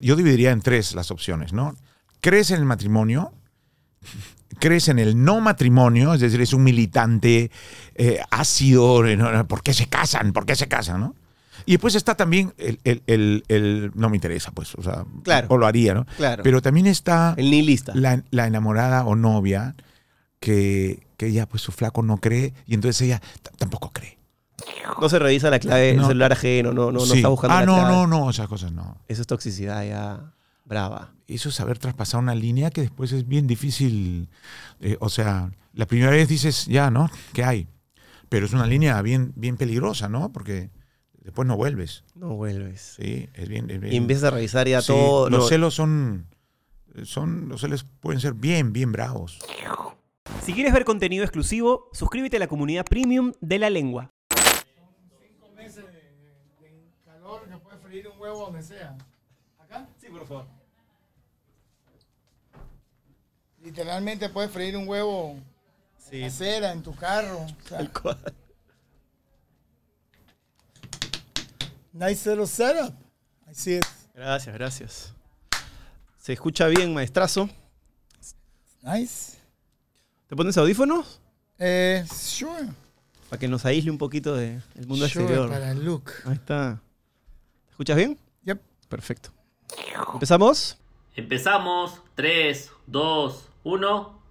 Yo dividiría en tres las opciones, ¿no? Crees en el matrimonio, crees en el no matrimonio, es decir, es un militante eh, ácido, eh, no, ¿por qué se casan? ¿Por qué se casan, no? Y después está también el, el- el- el- no me interesa, pues, o sea, Claro. o lo haría, ¿no? Claro. Pero también está el nihilista. la, la enamorada o novia que, que ella, pues su flaco no cree y entonces ella tampoco cree. No se revisa la clave del No. celular ajeno, no, no, no está buscando Ah, la no, clave. no, no, esas cosas no. Eso es toxicidad ya brava. Eso es saber traspasar una línea que después es bien difícil. eh, o sea, la primera vez dices, ya, ¿no? ¿Qué hay? Pero es una línea bien, bien peligrosa, ¿no? Porque después no vuelves. No vuelves. Sí, es bien. es bien- Y empiezas a revisar ya Sí, todo. Los lo- celos son, son. Los celos pueden ser bien, bien bravos. Si quieres ver contenido exclusivo, suscríbete a la comunidad premium de la lengua. meses de, de calor que puedes freír un huevo donde sea. ¿Acá? Sí, por favor. Literalmente puedes freír un huevo Sí. en acera, en tu carro. O sea, Tal cual. nice little setup. I see it. Gracias, gracias. Se escucha bien, maestrazo. Nice. ¿Te pones audífonos? Eh, sure. Para que nos aísle un poquito del mundo Sure, exterior. para el look. Ahí está. ¿Te escuchas bien? Yep. Perfecto. ¿Empezamos? Empezamos. 3, 2, 1.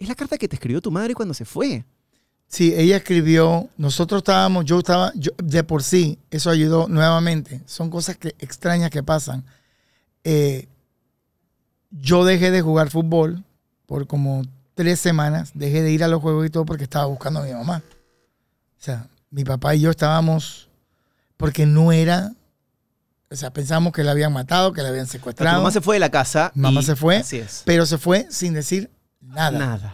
Es la carta que te escribió tu madre cuando se fue. Sí, ella escribió, nosotros estábamos, yo estaba, yo- de por sí, eso ayudó nuevamente. Son cosas que, extrañas que pasan. Eh, yo dejé de jugar fútbol por como tres semanas, dejé de ir a los juegos y todo porque estaba buscando a mi mamá. O sea, mi papá y yo estábamos, porque no era, o sea, pensamos que la habían matado, que la habían secuestrado, mamá se fue de la casa. Mamá y- se fue. Así es. pero se fue sin decir nada. Nada.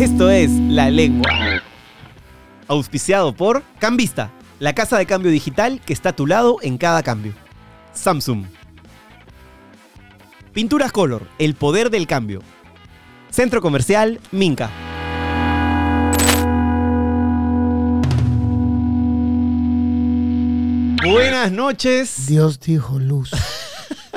Esto es La Lengua. Auspiciado por Cambista, la casa de cambio digital que está a tu lado en cada cambio. Samsung. Pinturas Color, el poder del cambio. Centro Comercial Minca. Buenas noches. Dios dijo luz.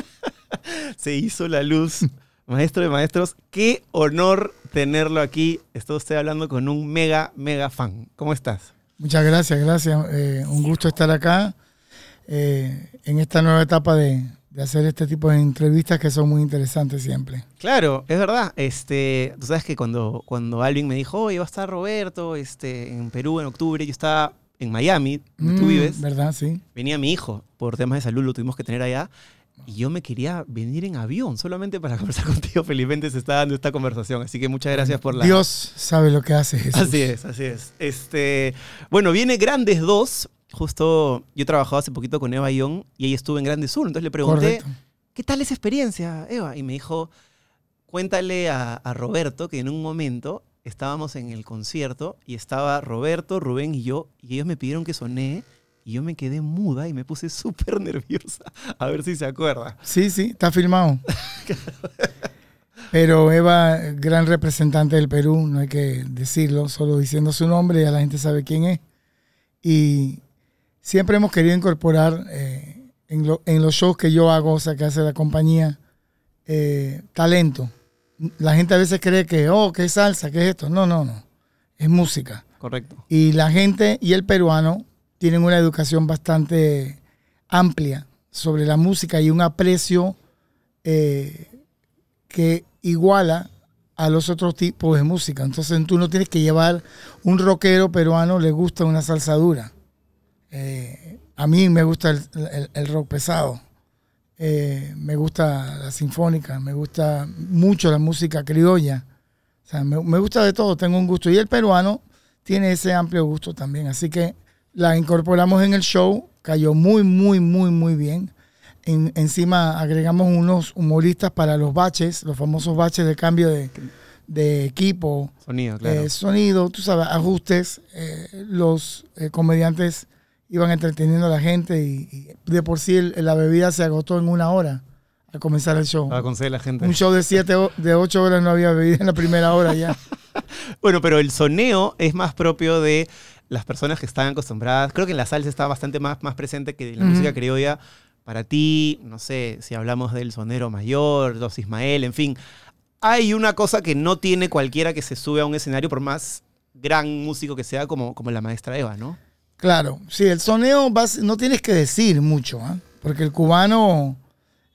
Se hizo la luz. Maestro de maestros, qué honor tenerlo aquí. Está usted hablando con un mega, mega fan. ¿Cómo estás? Muchas gracias, gracias. Eh, un gusto estar acá eh, en esta nueva etapa de, de hacer este tipo de entrevistas que son muy interesantes siempre. Claro, es verdad. Este, tú sabes que cuando, cuando Alvin me dijo, oye, va a estar Roberto este, en Perú en octubre, yo estaba en Miami, donde tú Mm, vives. ¿Verdad? Sí. Venía mi hijo, por temas de salud lo tuvimos que tener allá. Y yo me quería venir en avión solamente para conversar contigo. Felizmente se está dando esta conversación. Así que muchas gracias por la, Dios sabe lo que hace Jesús. Así es, así es. Este, bueno, viene Grandes 2. Justo yo he trabajado hace poquito con Eva Young y ella estuvo en Grandes 1. Entonces le pregunté, Correcto. ¿qué tal esa experiencia, Eva? Y me dijo, cuéntale a, a Roberto que en un momento estábamos en el concierto y estaba Roberto, Rubén y yo, y ellos me pidieron que soné y yo me quedé muda y me puse súper nerviosa. A ver si se acuerda. Sí, sí, está filmado. Pero Eva, gran representante del Perú, no hay que decirlo, solo diciendo su nombre ya la gente sabe quién es. Y siempre hemos querido incorporar eh, en, lo- en los shows que yo hago, o sea, que hace la compañía, eh, talento. La gente a veces cree que, oh, ¿qué es salsa? ¿Qué es esto? No, no, no. Es música. Correcto. Y la gente y el peruano tienen una educación bastante amplia sobre la música y un aprecio eh, que iguala a los otros tipos de música. Entonces tú no tienes que llevar un rockero peruano, le gusta una salsa dura. Eh, a mí me gusta el, el- rock pesado. Eh, me gusta la sinfónica, me gusta mucho la música criolla. O sea, me, me gusta de todo, tengo un gusto. Y el peruano tiene ese amplio gusto también. Así que la incorporamos en el show, cayó muy, muy, muy, muy bien. En- encima agregamos unos humoristas para los baches, los famosos baches de cambio de, de equipo, Sonido, claro. eh, sonido, tú sabes, ajustes. eh, los eh, comediantes iban entreteniendo a la gente y, y de por sí el- la bebida se agotó en una hora al comenzar el show. Para conseguir la gente. Un show de siete, de ocho horas no había bebida en la primera hora ya. Bueno, pero el soneo es más propio de las personas que están acostumbradas. Creo que en la salsa está bastante más, más presente que en la música criolla. Para ti, no sé, si hablamos del sonero mayor, Dos Ismael, en fin. Hay una cosa que no tiene cualquiera que se sube a un escenario, por más gran músico que sea, como, como la maestra Eva, ¿no? Claro, sí, el soneo vas- no tienes que decir mucho, ¿ah? porque el cubano,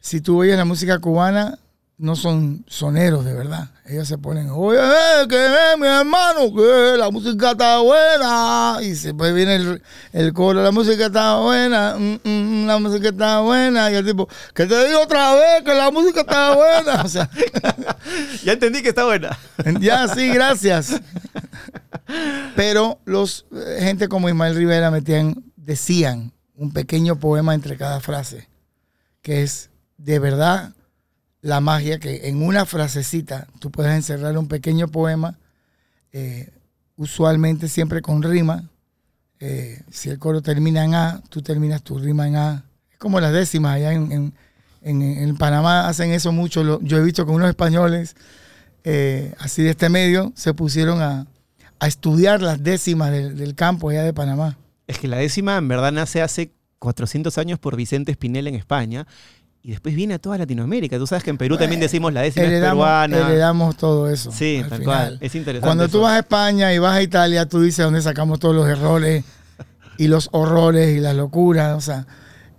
si tú oyes la música cubana, no son soneros de verdad. Ellos se ponen, oye, eh, que eh, mi hermano, que la música está buena. Y después viene el, el coro, la música está buena, mm, mm, la música está buena. Y el tipo, que te digo otra vez que la música está buena. O sea, Ya entendí que está buena. ya, sí, gracias. Pero los eh, gente como Ismael Rivera metían, decían un pequeño poema entre cada frase, que es de verdad la magia que en una frasecita tú puedes encerrar un pequeño poema, eh, usualmente siempre con rima. Eh, si el coro termina en A, tú terminas tu rima en A. Es como las décimas allá en, en- en- Panamá hacen eso mucho. Yo he visto que unos españoles eh, así de este medio se pusieron a, a estudiar las décimas del, del campo allá de Panamá. Es que la décima en verdad nace hace 400 años por Vicente Espinel en España y después viene a toda Latinoamérica. Tú sabes que en Perú también decimos la décima es Heredamos, peruana. heredamos todo eso. Sí, al tal final. cual. Es interesante. Cuando tú vas a España y vas a Italia, tú dices dónde sacamos todos los errores y los horrores y las locuras. O sea,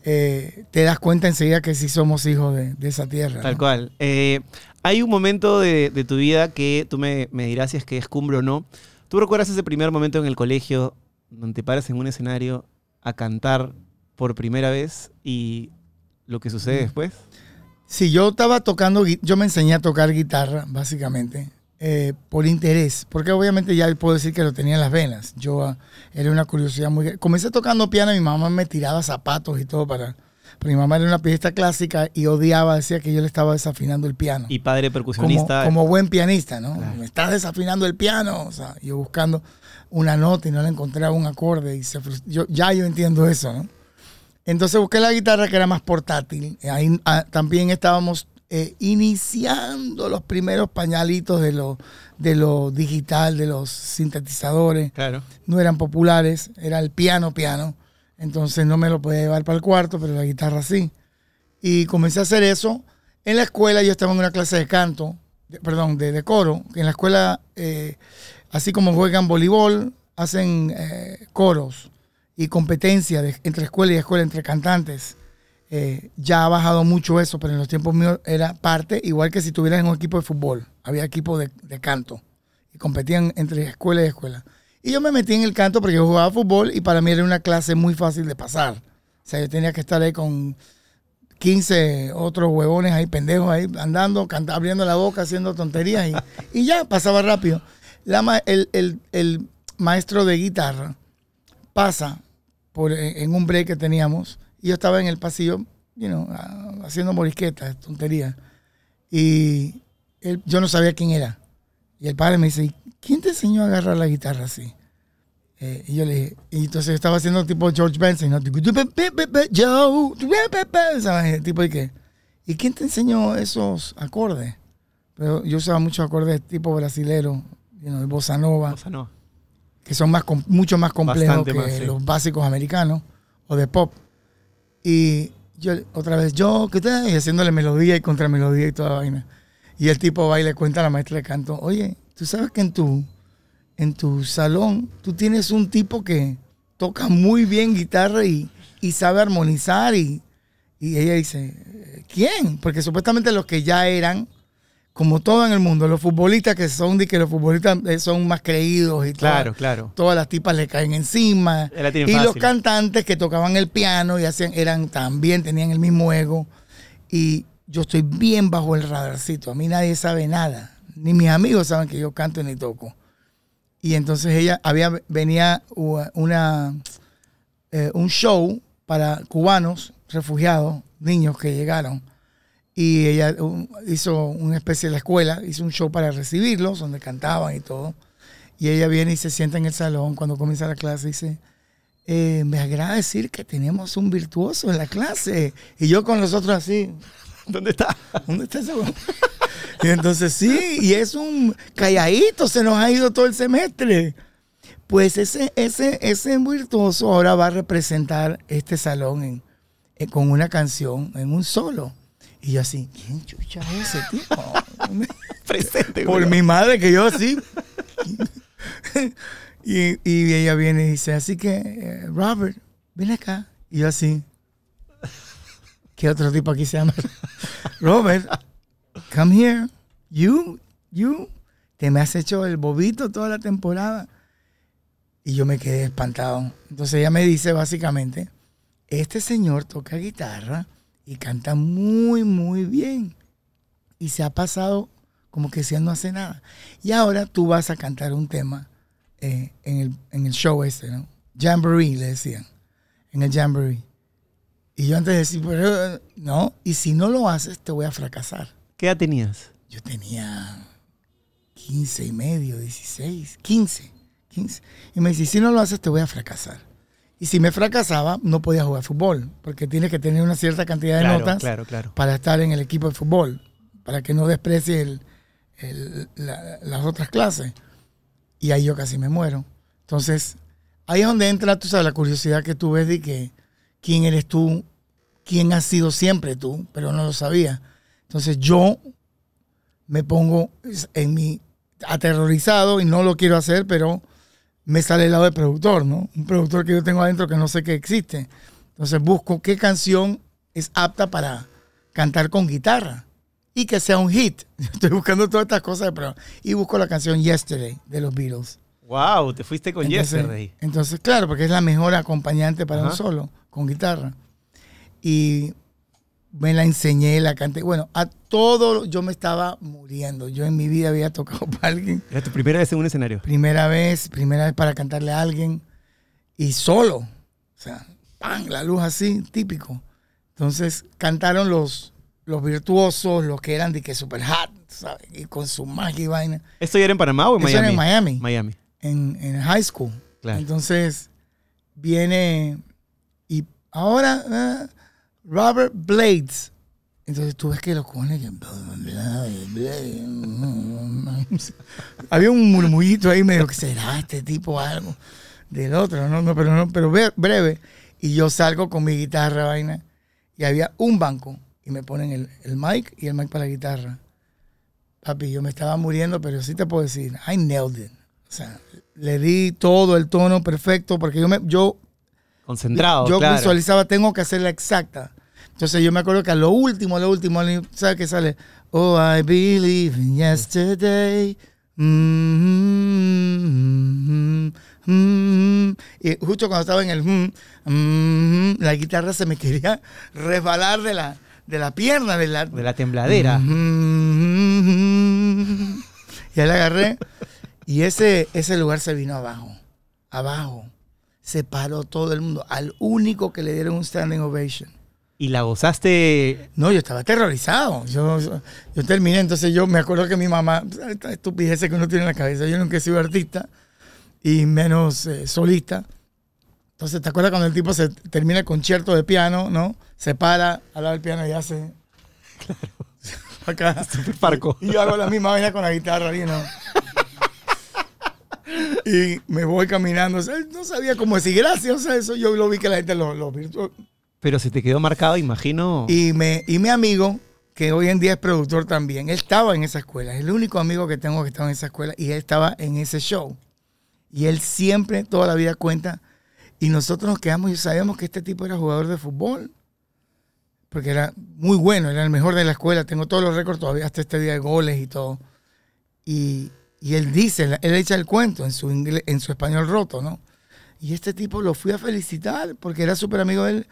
eh, te das cuenta enseguida que sí somos hijos de, de esa tierra. Tal ¿no? cual. Eh, hay un momento de, de tu vida que tú me, me dirás si es que es cumbre o no. ¿Tú recuerdas ese primer momento en el colegio donde te paras en un escenario a cantar por primera vez y lo que sucede después? Sí, yo estaba tocando, yo me enseñé a tocar guitarra, básicamente, eh, por interés, porque obviamente ya puedo decir que lo tenía en las venas. Yo ah, era una curiosidad muy... Comencé tocando piano, mi mamá me tiraba zapatos y todo para... Pero mi mamá era una pianista clásica y odiaba, decía que yo le estaba desafinando el piano. Y padre percusionista. como buen pianista, ¿no? Claro. Me estás desafinando el piano, o sea, yo buscando una nota y no le encontraba un acorde y se yo, ya yo entiendo eso, ¿no? Entonces busqué la guitarra que era más portátil. Ahí ah, también estábamos eh, iniciando los primeros pañalitos de lo, de lo digital, de los sintetizadores. Claro. No eran populares, era el piano piano. Entonces no me lo podía llevar para el cuarto, pero la guitarra sí. Y comencé a hacer eso. En la escuela yo estaba en una clase de canto, de- perdón, de, de coro. En la escuela, eh, así como juegan voleibol, hacen eh, coros y competencia de- entre escuela y escuela, entre cantantes. Eh, ya ha bajado mucho eso, pero en los tiempos míos era parte, igual que si tuvieras en un equipo de fútbol. Había equipo de, de canto y competían entre escuela y escuela. Y yo me metí en el canto porque yo jugaba fútbol y para mí era una clase muy fácil de pasar. O sea, yo tenía que estar ahí con 15 otros huevones ahí, pendejos ahí, andando, canta- abriendo la boca, haciendo tonterías y, y ya, pasaba rápido. La el, el- el maestro de guitarra pasa en un break que teníamos y yo estaba en el pasillo, you ah, haciendo morisquetas, tonterías. Y yo no sabía quién era. Y el padre me dice, "¿Y ¿quién te enseñó a agarrar la guitarra así? Eh, y yo le dije, y entonces yo estaba haciendo tipo George Benson, ¿no? Joe, tipo de qué. ¿Y quién te enseñó esos acordes? Pero yo usaba muchos acordes tipo brasilero, you know, bossa nova, Bossa nova. Que son más mucho más complejos Bastante que más, sí. los básicos americanos o de pop. Y yo otra vez, yo, ¿qué tal? Y haciéndole melodía y contramelodía y toda la vaina. Y el tipo va y le cuenta a la maestra de canto, oye, tú sabes que en tu, en tu salón tú tienes un tipo que toca muy bien guitarra y, y sabe armonizar y, y ella dice, ¿quién? Porque supuestamente los que ya eran, como todo en el mundo, los futbolistas que son de que los futbolistas eh, son más creídos y Claro, claro. todas las tipas le caen encima. Tienen Y los cantantes que tocaban el piano y hacían, eran también, tenían el mismo ego. Y yo estoy bien bajo el radarcito. A mí nadie sabe nada. Ni mis amigos saben que yo canto ni toco. Y entonces ella había, venía una, eh, un show para cubanos, refugiados, niños que llegaron. Y ella hizo una especie de escuela, hizo un show para recibirlos, donde cantaban y todo. Y ella viene y se sienta en el salón cuando comienza la clase y dice, eh, me agrada decir que tenemos un virtuoso en la clase. Y yo con los otros así, ¿Dónde está? ¿dónde está ese? Y entonces sí, y es un calladito, se nos ha ido todo el semestre. Pues ese, ese, ese virtuoso ahora va a representar este salón en- con una canción, en un solo. Y yo así, ¿quién chucha es ese tipo? Presente, Por mi madre, que yo así. y, y ella viene y dice, así que, eh, Robert, ven acá. Y yo así. ¿Qué otro tipo aquí se llama? Robert, come here. You, you, te me has hecho el bobito toda la temporada. Y yo me quedé espantado. Entonces ella me dice básicamente, este señor toca guitarra y canta muy, muy bien. Y se ha pasado como que si él no hace nada. Y ahora tú vas a cantar un tema eh, en, el, en el show este, ¿no? Jamboree, le decían. En el Jamboree. Y yo antes de decir, pero, no, y si no lo haces, te voy a fracasar. ¿Qué edad tenías? Yo tenía 15 y medio, 16, 15, 15. Y me dice, si no lo haces, te voy a fracasar. Y si me fracasaba, no podía jugar fútbol, porque tienes que tener una cierta cantidad de Claro, notas claro, claro. para estar en el equipo de fútbol, para que no desprecie el- el- la- las otras clases. Y ahí yo casi me muero. Entonces, ahí es donde entra, tú sabes, la curiosidad que tú ves de que quién eres tú, quién has sido siempre tú, pero no lo sabía. Entonces yo me pongo en mi aterrorizado y no lo quiero hacer, pero me sale el lado de productor, ¿no? Un productor que yo tengo adentro que no sé que existe. Entonces busco qué canción es apta para cantar con guitarra y que sea un hit. Estoy buscando todas estas cosas, pero y busco la canción Yesterday de los Beatles. Wow, te fuiste con Entonces, Yesterday. entonces, claro, porque es la mejor acompañante para Ajá. un solo con guitarra. Y me la enseñé, la canté. Bueno, a todo yo me estaba muriendo. Yo en mi vida había tocado para alguien. Era tu primera vez en un escenario. Primera vez, primera vez para cantarle a alguien y solo. O sea, ¡pam! La luz así, típico. Entonces cantaron los, los virtuosos, los que eran de que super hot, ¿sabes? Y con su magia y vaina. ¿Esto ya era en Panamá o en Eso Miami? era en Miami Miami. en, en high school. Claro. Entonces viene y ahora eh, Robert Blades. Entonces tú ves que los cojones que- había un murmullito ahí medio que será este tipo algo del otro, no, no, pero no, pero ve- breve. Y yo salgo con mi guitarra vaina y había un banco y me ponen el, el mic y el mic para la guitarra. Papi, yo me estaba muriendo, pero sí te puedo decir, I nailed it. O sea, le di todo el tono perfecto porque yo me, yo, Concentrado, yo claro. visualizaba, tengo que hacerla exacta. Entonces yo me acuerdo que a lo último, a lo último, ¿sabes qué sale? Oh, I believe in yesterday. Mm, mm, mm. Y justo cuando estaba en el mm, mm, la guitarra se me quería resbalar de la, de la pierna, de la, De la tembladera. Mm. Ya la agarré. Y ese, ese lugar se vino abajo. Abajo. Se paró todo el mundo. Al único que le dieron un standing ovation. Y la gozaste. No, yo estaba aterrorizado. Yo, yo, yo terminé, entonces yo me acuerdo que mi mamá, esta estupidez que uno tiene en la cabeza, yo nunca he sido artista y menos eh, solista. Entonces, ¿te acuerdas cuando el tipo se termina el concierto de piano, no? Se para al lado del piano y hace... Acá. Parco. Y yo hago la misma vaina con la guitarra, ¿sí, ¿no? Y me voy caminando. o sea, no sabía cómo decir gracias. O sea, eso yo lo vi que la gente lo, lo virtuó. Pero se te quedó marcado, imagino. Y, me, y mi amigo, que hoy en día es productor también, él estaba en esa escuela. Es el único amigo que tengo que estaba en esa escuela y él estaba en ese show. Y él siempre, toda la vida cuenta. Y nosotros nos quedamos y sabíamos que este tipo era jugador de fútbol. Porque era muy bueno, era el mejor de la escuela. Tengo todos los récords todavía hasta este día de goles y todo. Y, y él dice, él echa el cuento en su, inglés, en su español roto, ¿no? Y este tipo lo fui a felicitar porque era súper amigo de él.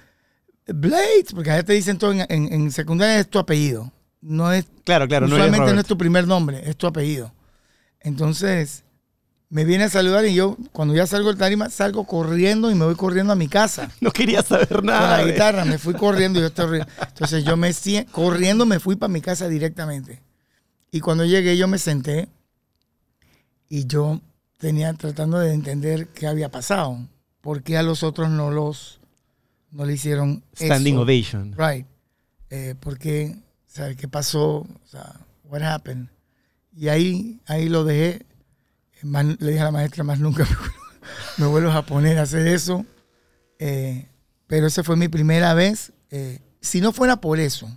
Blades, porque allá te dicen todo en, en- en secundaria es tu apellido. No es, claro, claro, usualmente no, es tu primer nombre, es tu apellido. Entonces, me viene a saludar y yo, cuando ya salgo del tarima, salgo corriendo y me voy corriendo a mi casa. No quería saber Con nada. la de- guitarra, me fui corriendo y yo ri- Entonces yo me corriendo me fui para mi casa directamente. Y cuando llegué yo me senté y yo tenía tratando de entender qué había pasado. ¿Por qué a los otros no los no le hicieron Standing eso? ovation. Right. Eh, ¿Por qué? O sea, ¿qué pasó? O sea, what happened? Y ahí, ahí lo dejé. Más- le dije a la maestra, más nunca me, vuelvo- me vuelvas a poner a hacer eso. Eh, pero esa fue mi primera vez. Eh, si no fuera por eso,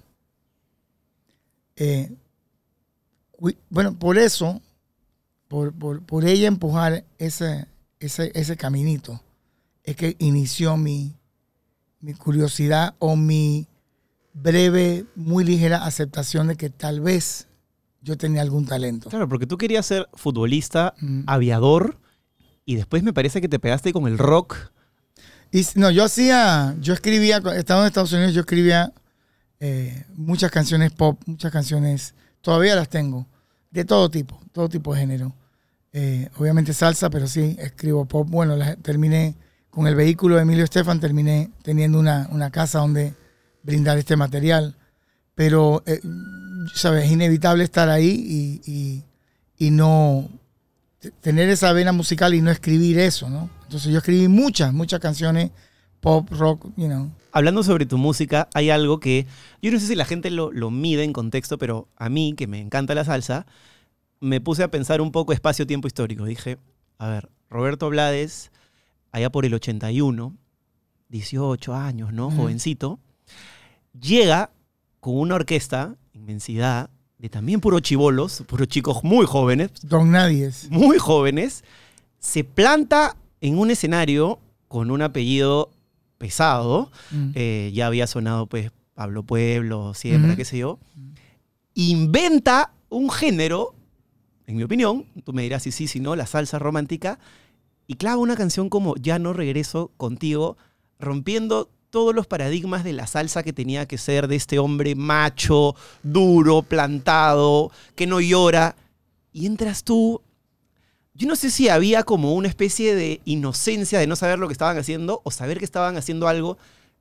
bueno, por eso, por, por, por ella empujar ese, ese, ese caminito, es que inició mi, mi curiosidad o mi breve, muy ligera aceptación de que tal vez yo tenía algún talento. Claro, porque tú querías ser futbolista, Mm. aviador, y después me parece que te pegaste con el rock. Y no, yo hacía, yo escribía, estando en Estados Unidos, yo escribía eh, muchas canciones pop, muchas canciones, todavía las tengo, de todo tipo, todo tipo de género. Eh, obviamente salsa, pero sí, escribo pop. Bueno, las- terminé con el vehículo de Emilio Estefan, terminé teniendo una, una casa donde brindar este material. Pero, eh, ¿sabes? Es inevitable estar ahí y, y- y no tener esa vena musical y no escribir eso, ¿no? Entonces yo escribí muchas, muchas canciones pop, rock, you know. Hablando sobre tu música, hay algo que yo no sé si la gente lo, lo mide en contexto, pero a mí, que me encanta la salsa, me puse a pensar un poco espacio-tiempo histórico. Dije, a ver, Roberto Blades, allá por el 81, 18 años, ¿no? Jovencito, llega con una orquesta, inmensidad, de también puros chivolos, puros chicos muy jóvenes, Don Nadies. muy jóvenes, se planta en un escenario con un apellido pesado. Mm. eh, ya había sonado pues Pablo Pueblo, Siembra, qué sé yo. Inventa un género, en mi opinión, tú me dirás si sí, si no, la salsa romántica, y clava una canción como Ya no regreso contigo, rompiendo todos los paradigmas de la salsa que tenía que ser de este hombre macho, duro, plantado, que no llora. Y entras tú. Yo no sé si había como una especie de inocencia de no saber lo que estaban haciendo o saber que estaban haciendo algo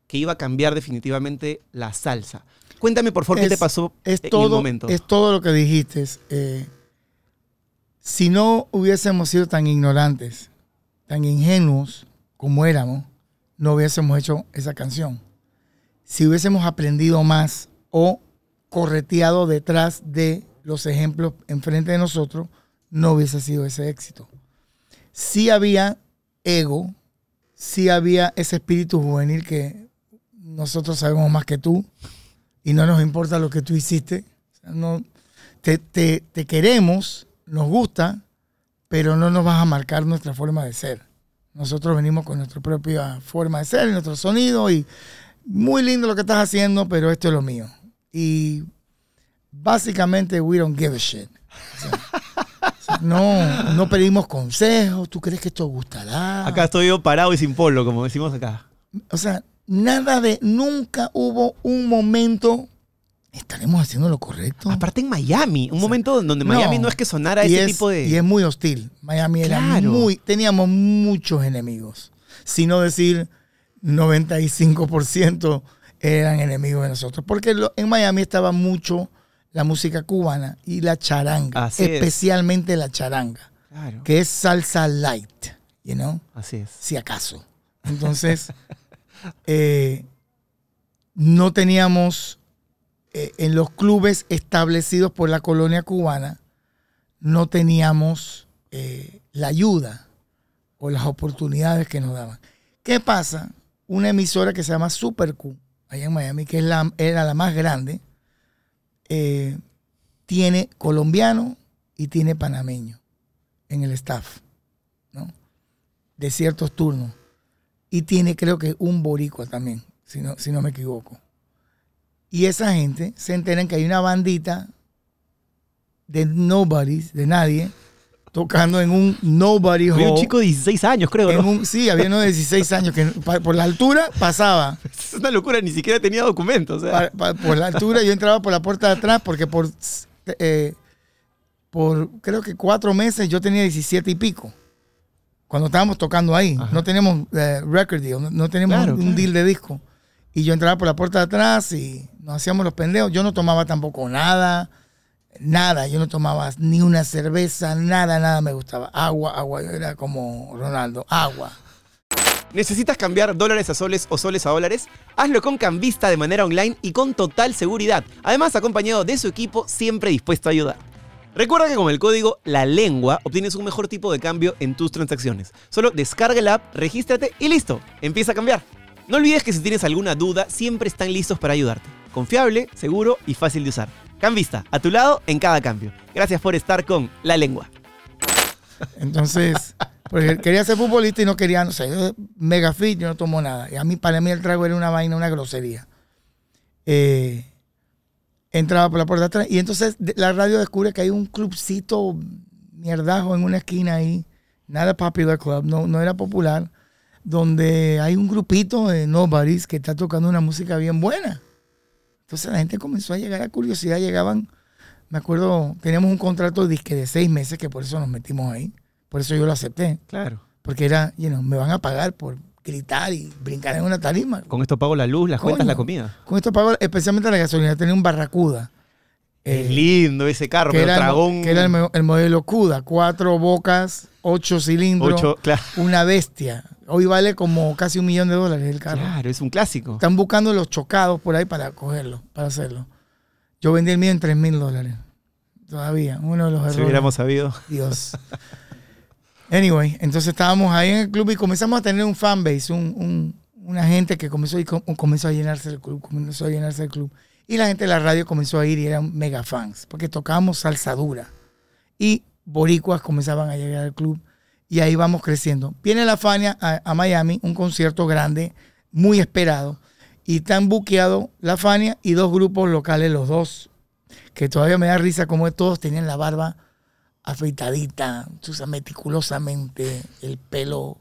que iba a cambiar definitivamente la salsa. Cuéntame, por favor, qué te pasó Es en el todo, momento. es todo lo que dijiste. Eh, si no hubiésemos sido tan ignorantes, tan ingenuos como éramos, no hubiésemos hecho esa canción. Si hubiésemos aprendido más o correteado detrás de los ejemplos enfrente de nosotros, no hubiese sido ese éxito. Sí había ego, sí había ese espíritu juvenil que nosotros sabemos más que tú y no nos importa lo que tú hiciste. No, te- te queremos, nos gusta, pero no nos vas a marcar nuestra forma de ser. Nosotros venimos con nuestra propia forma de ser, nuestro sonido y muy lindo lo que estás haciendo, pero esto es lo mío. Y básicamente we don't give a shit. O sea, o sea, no, no pedimos consejos, ¿tú crees que esto gustará? Acá estoy yo parado y sin polo, como decimos acá. O sea, nada de, nunca hubo un momento, ¿estaremos haciendo lo correcto? Aparte en Miami, un momento donde. Miami no es que sonara ese es, tipo de... Y es muy hostil. Miami era muy, teníamos muchos enemigos. Si no decir 95% eran enemigos de nosotros. Porque lo- en Miami estaba mucho la música cubana y la charanga. Así es. especialmente la charanga, Claro, que es salsa light, you know? así es. si acaso. Entonces, eh, no teníamos eh, en los clubes establecidos por la colonia cubana, no teníamos eh, la ayuda o las oportunidades que nos daban. ¿Qué pasa? Una emisora que se llama Super Q, allá en Miami, que es la, era la más grande, eh, tiene colombiano y tiene panameño en el staff, ¿no? De ciertos turnos. Y tiene creo que un boricua también, si no, si no me equivoco. Y esa gente se enteran que hay una bandita de nobodies, de nadie, tocando en un nobody Había un hall. chico de 16 años, creo, en ¿no? un- sí, había uno de 16 años que por la altura pasaba. Es una locura, ni siquiera tenía documentos. por la altura yo entraba por la puerta de atrás porque por, eh, por creo que cuatro meses yo tenía 17 y pico. Cuando estábamos tocando ahí. Ajá. No tenemos eh, record deal, no, no tenemos Claro, un, un claro. deal de disco. Y yo entraba por la puerta de atrás y nos hacíamos los pendejos. Yo no tomaba tampoco nada. Nada, yo no tomaba ni una cerveza, nada, nada me gustaba. Agua, agua, yo era como Ronaldo, agua. ¿Necesitas cambiar dólares a soles o soles a dólares? Hazlo con Cambista de manera online y con total seguridad. Además, acompañado de su equipo siempre dispuesto a ayudar. Recuerda que con el código La Lengua obtienes un mejor tipo de cambio en tus transacciones. Solo descarga la app, regístrate y listo. Empieza a cambiar. No olvides que si tienes alguna duda, siempre están listos para ayudarte. Confiable, seguro y fácil de usar. Cambista, a tu lado en cada cambio. Gracias por estar con La Lengua. Entonces, porque quería ser futbolista y no quería, no sé, mega fit, yo no tomo nada. Y a mí, para mí el trago era una vaina, una grosería. Eh, entraba por la puerta atrás y entonces la radio descubre que hay un clubcito mierdajo en una esquina ahí, nada popular club, no, no era popular, donde hay un grupito de nobodies que está tocando una música bien buena. Entonces la gente comenzó a llegar a curiosidad, llegaban, me acuerdo, teníamos un contrato de disque de seis meses, que por eso nos metimos ahí, por eso yo lo acepté, Claro. porque era, you know, me van a pagar por gritar y brincar en una tarima. Con esto pago la luz, las cuentas, la comida. Con esto pago especialmente la gasolina, tenía un barracuda. Es eh, lindo ese carro, pero era, que era el modelo CUDA, cuatro bocas, ocho cilindros, ocho, claro. una bestia. Hoy vale como casi un millón de dólares el carro. Claro, es un clásico. Están buscando los chocados por ahí para cogerlo, para hacerlo. Yo vendí el mío en 3 mil dólares. Todavía, uno de los errores. Si hubiéramos sabido. Dios. Anyway, entonces estábamos ahí en el club y comenzamos a tener un fanbase, un, un- una gente que comenzó, y com- comenzó a llenarse el club, comenzó a llenarse el club. Y la gente de la radio comenzó a ir y eran mega fans, porque tocábamos salsa dura. Y boricuas comenzaban a llegar al club y ahí vamos creciendo. Viene la Fania a, a Miami, un concierto grande, muy esperado. Y están buqueados la Fania y dos grupos locales, los dos, que todavía me da risa como todos tenían la barba afeitadita, meticulosamente, el pelo,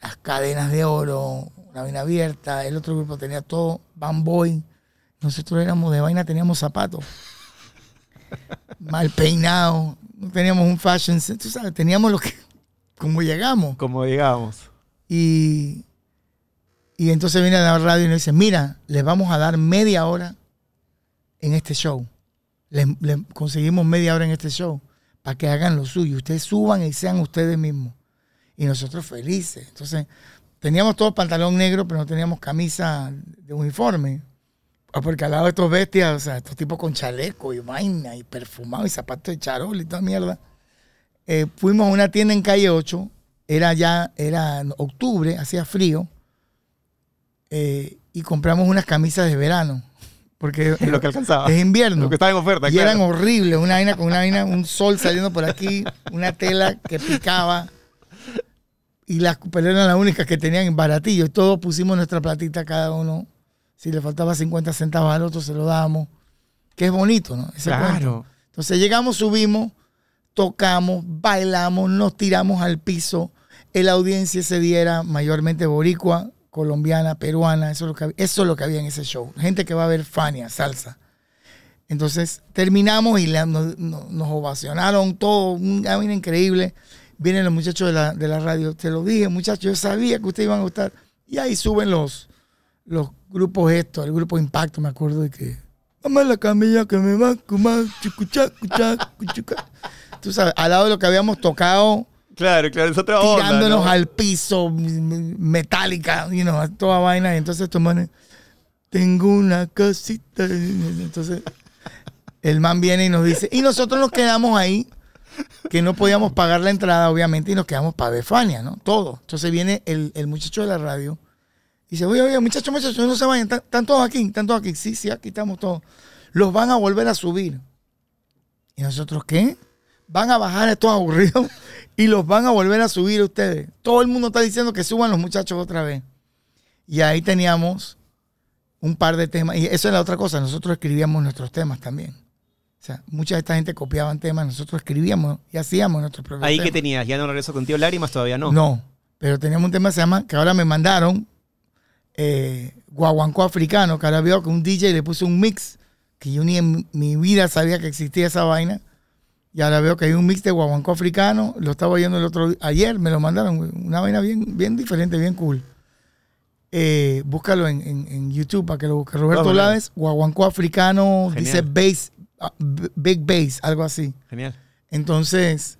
las cadenas de oro, una vaina abierta. El otro grupo tenía todo bamboy. Nosotros éramos de vaina, teníamos zapatos. Mal peinados. No teníamos un fashion sense, tú sabes, teníamos lo que, como llegamos. Como digamos. Y, y entonces viene a la radio y nos dice, mira, les vamos a dar media hora en este show. Les, les conseguimos media hora en este show para que hagan lo suyo. Ustedes suban y sean ustedes mismos. Y nosotros felices. Entonces, teníamos todo pantalón negro, pero no teníamos camisa de uniforme. Ah, Porque al lado de estos bestias, o sea, estos tipos con chaleco y vaina y perfumado y zapatos de charol y toda mierda. Eh, fuimos a una tienda en calle 8, era ya, era octubre, hacía frío, eh, y compramos unas camisas de verano, porque lo que alcanzaba. es invierno. Lo que estaba en oferta, y claro. eran horribles, una vaina con una vaina, un sol saliendo por aquí, una tela que picaba. Y las pero eran las únicas que tenían en baratillo. Todos pusimos nuestra platita cada uno. Si le faltaba 50 centavos al otro, se lo dábamos. Que es bonito, ¿no? Ese cuento. Claro. Entonces llegamos, subimos, tocamos, bailamos, nos tiramos al piso. La audiencia ese día era mayormente boricua, colombiana, peruana. Eso es lo que, había- eso es lo que había en ese show. Gente que va a ver Fania, salsa. Entonces terminamos y la- nos, nos- ovacionaron todo, una vaina increíble. Vienen los muchachos de la, de la radio. Te lo dije, muchachos, yo sabía que ustedes iban a gustar. Y ahí suben los, los grupos estos, el grupo Impacto, me acuerdo de que. Mamá la camilla que me va a comer, chucuchá, cuchá, cuchuca". Tú sabes, al lado de lo que habíamos tocado, Claro, claro, es otra onda. tirándonos ¿no? al piso, metálica, you know, toda vaina. Y entonces estos manes, tengo una casita. Entonces, el man viene y nos dice, y nosotros nos quedamos ahí, que no podíamos pagar la entrada, obviamente, y nos quedamos para ver Fania, ¿no? Todo. Entonces viene el, el muchacho de la radio dice, oye, oye, muchachos, muchachos, no se vayan, están, están todos aquí, están todos aquí. Sí, sí, aquí estamos todos. Los van a volver a subir. ¿Y nosotros qué? Van a bajar estos aburridos y los van a volver a subir ustedes. Todo el mundo está diciendo que suban los muchachos otra vez. Y ahí teníamos un par de temas. Y eso es la otra cosa, nosotros escribíamos nuestros temas también. O sea, mucha de esta gente copiaban temas, nosotros escribíamos y hacíamos nuestros propios Ahí temas. que tenías, ya no regreso contigo lágrimas, todavía no. No, pero teníamos un tema que se llama, que ahora me mandaron, eh, Guaguancó Africano, que ahora veo que un DJ le puso un mix, que yo ni en mi vida sabía que existía esa vaina, Y ahora veo que hay un mix de guaguancó africano. Lo estaba oyendo el otro ayer, me lo mandaron. Una vaina bien, bien diferente, bien cool. Eh, búscalo en, en- en YouTube para que lo busque. Roberto Vamos, Laves, guaguancó africano, Genial. dice bass, ah, big bass, algo así. Genial. Entonces,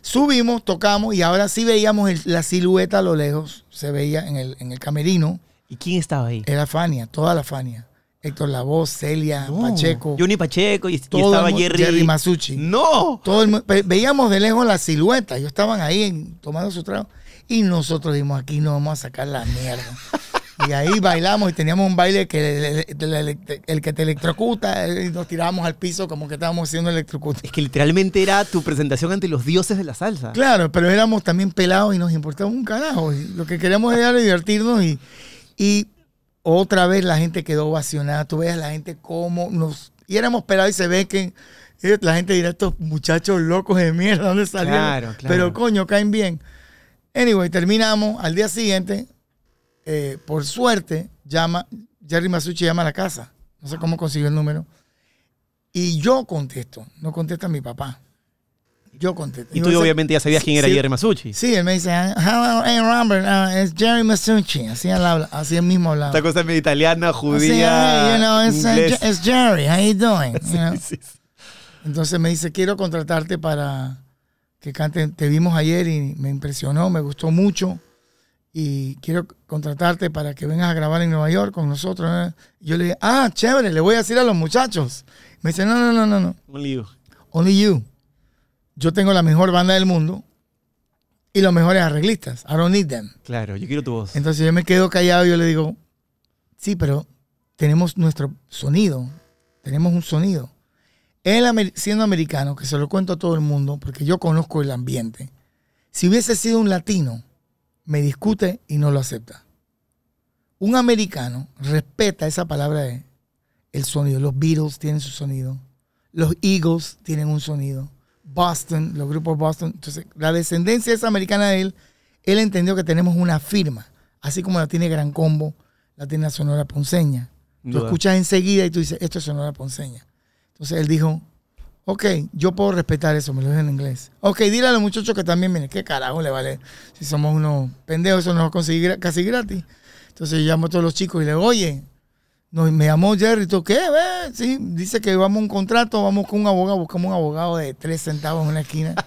subimos, tocamos y ahora sí veíamos el- la silueta a lo lejos. Se veía en el, en el camerino. ¿Y quién estaba ahí? Era Fania, toda la Fania. Héctor Lavoz, Celia, No. Pacheco. Johnny Pacheco y, estaba Jerry. Jerry Masucci. ¡No! Todo el veíamos de lejos la silueta. Ellos estaban ahí en- tomando su trago. Y nosotros dijimos, aquí no vamos a sacar la mierda. y ahí bailamos y teníamos un baile que el, el- el- el que te electrocuta eh, y nos tirábamos al piso como que estábamos siendo electrocutados. Es que literalmente era tu presentación ante los dioses de la salsa. Claro, pero éramos también pelados y nos importaba un carajo. Y lo que queríamos era divertirnos y, y otra vez la gente quedó ovacionada. Tú ves a la gente como nos... Y éramos pelados y se ve que eh, la gente dirá, estos muchachos locos de mierda, ¿dónde salieron? Claro, claro. Pero coño, caen bien. Anyway, terminamos. Al día siguiente, eh, por suerte, llama, Jerry Masucci llama a la casa. No sé cómo consiguió el número. Y yo contesto, no contesta mi papá. Yo contesto. Y tú Entonces, obviamente ya sabías quién era sí, Jerry Masucci. Sí, él me dice, hello, hey Robert, uh, es Jerry Masucci. Así él habla, así él mismo hablaba. Esta cosa medio italiana, Así, judía, hey, you know, it's, uh, it's Jerry, how you doing? You know? Sí, sí. Entonces me dice, quiero contratarte para que canten. Te vimos ayer y me impresionó, me gustó mucho. Y quiero contratarte para que vengas a grabar en Nueva York con nosotros. ¿eh?". Y yo le dije, ah, chévere, le voy a decir a los muchachos. Me dice, no, no, no, no, no. Un lío. Only you. Yo tengo la mejor banda del mundo y los mejores arreglistas. I don't need them. Claro, yo quiero tu voz. Entonces yo me quedo callado y yo le digo, sí, pero tenemos nuestro sonido. Tenemos un sonido. Él siendo americano, que se lo cuento a todo el mundo, porque yo conozco el ambiente. Si hubiese sido un latino, me discute y no lo acepta. Un americano respeta esa palabra de el sonido. Los Beatles tienen su sonido. Los Eagles tienen un sonido. Boston, los grupos Boston. Entonces, la descendencia es americana de él. Él entendió que tenemos una firma, así como la tiene Gran Combo, la tiene la Sonora Ponceña. Tú escuchas enseguida y tú dices, esto es Sonora Ponceña. Entonces él dijo, ok, yo puedo respetar eso, me lo dijo en inglés. Ok, dile a los muchachos que también vienen, ¿qué carajo le vale? Si somos unos pendejos, eso nos va a conseguir casi gratis. Entonces yo llamo a todos los chicos y le digo, oye, no, me llamó Jerry, ¿tú qué? Ve, Sí, dice que vamos a un contrato, vamos con un abogado, buscamos un abogado de tres centavos en una esquina.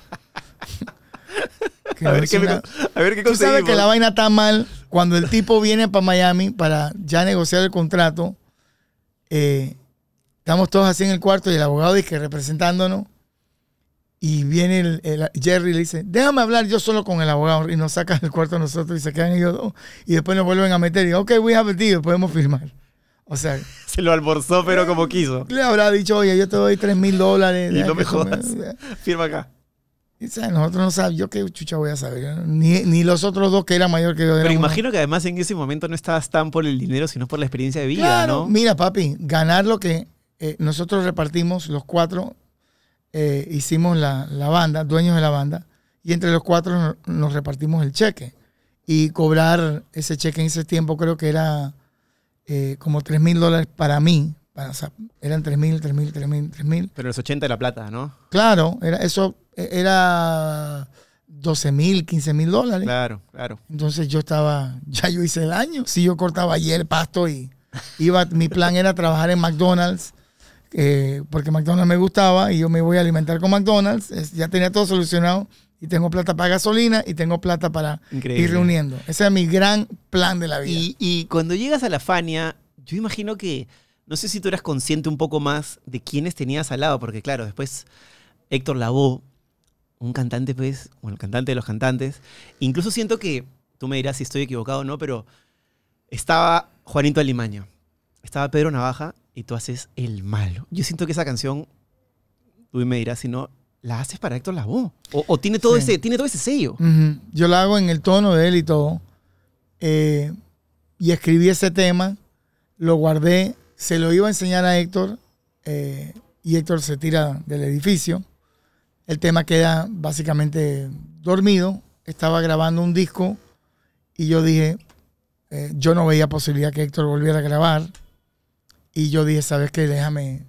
A no ver, es qué una- a ver qué Tú sabes que la vaina está mal cuando el tipo viene para Miami para ya negociar el contrato. eh, estamos todos así en el cuarto y el abogado dice que representándonos. Y viene el, el- Jerry y le dice, déjame hablar yo solo con el abogado. Y nos sacan del cuarto a nosotros y se quedan ellos dos. Y después nos vuelven a meter y ok, we have a deal, podemos firmar. O sea, Se lo almorzó, pero como quiso. le habrá dicho, oye, yo te doy 3 mil dólares. Y no me jodas. Firma acá. Y, ¿sabes? Nosotros no sabemos, yo qué chucha voy a saber. Ni, ni los otros dos que eran mayor que yo. Pero imagino que además en ese momento no estabas tan por el dinero, sino por la experiencia de vida, Claro, ¿no? mira, papi, ganar lo que eh, nosotros repartimos, los cuatro, eh, hicimos la, la banda, dueños de la banda, y entre los cuatro no- nos repartimos el cheque. Y cobrar ese cheque en ese tiempo creo que era eh, como 3 mil dólares para mí. Para, o sea, eran 3 mil, 3 mil, 3 mil, 3 mil. Pero los 80 de la plata, ¿no? Claro, era, eso eh, era 12 mil, 15 mil dólares. Claro, claro. Entonces yo estaba, ya yo hice el año. Si yo cortaba ayer el pasto y iba, mi plan era trabajar en McDonald's, eh, porque McDonald's me gustaba y yo me voy a alimentar con McDonald's. Es- ya tenía todo solucionado y tengo plata para gasolina y tengo plata para Increíble. ir reuniendo. Ese es mi gran plan de la vida. Y, y cuando llegas a la Fania, yo imagino que, no sé si tú eras consciente un poco más de quiénes tenías al lado, porque claro, después Héctor Lavoe, un cantante, pues, bueno, el cantante de los cantantes, incluso siento que, tú me dirás si estoy equivocado o no, pero estaba Juanito Alimaño, estaba Pedro Navaja y tú haces El Malo. Yo siento que esa canción, tú me dirás si no, la haces para Héctor Lavoe. O, o tiene, todo Sí. ese, tiene todo ese sello. Ujú. Yo la hago en el tono de él y todo. Eh, y escribí ese tema, lo guardé, se lo iba a enseñar a Héctor eh, y Héctor se tira del edificio. El tema queda básicamente dormido. Estaba grabando un disco y yo dije, eh, yo no veía posibilidad que Héctor volviera a grabar. Y yo dije, ¿sabes qué? Déjame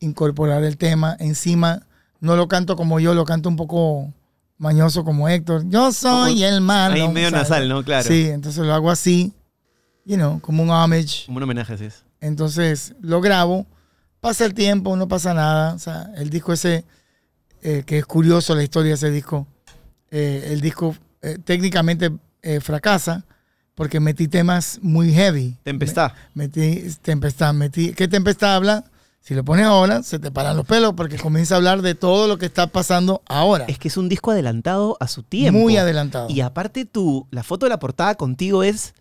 incorporar el tema. Encima No lo canto como yo, lo canto un poco mañoso como Héctor. Yo soy el malo. Ahí medio ¿sabes? nasal, ¿no? Claro. Sí, entonces lo hago así, you know, como un homage. Como un homenaje, así es. Entonces lo grabo, pasa el tiempo, no pasa nada. O sea, el disco ese, eh, que es curioso la historia de ese disco, eh, el disco eh, técnicamente eh, fracasa porque metí temas muy heavy. Tempestad. Metí tempestad, metí. ¿Qué tempestad habla? Si lo pones ahora, se te paran los pelos porque comienza a hablar de todo lo que está pasando ahora. Es que es un disco adelantado a su tiempo. Muy adelantado. Y aparte tú, la foto de la portada contigo es...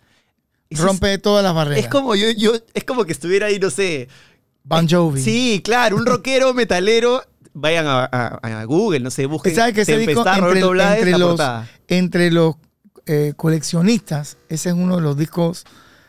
es- Rompe todas las barreras. Es como yo, yo, es como que estuviera ahí, no sé. Bon Jovi. Sí, claro, un rockero metalero. Vayan a, a- a Google, no sé, busquen ¿Sabes que ese disco entre, entre los, entre los eh, coleccionistas, ese es uno de los discos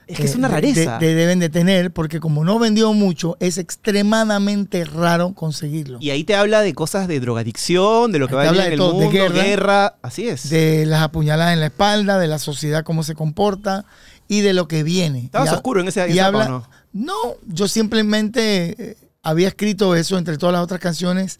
Es que es una rareza. de- de- deben de tener, porque como no vendió mucho, es extremadamente raro conseguirlo. Y ahí te habla de cosas de drogadicción, de lo que Te va a en de el todo, de mundo, guerra. guerra. Así es. De las apuñaladas en la espalda, de la sociedad, cómo se comporta y de lo que viene. Estabas Y oscuro en ese y esa habla, etapa, ¿o no? No, yo simplemente eh, había escrito eso entre todas las otras canciones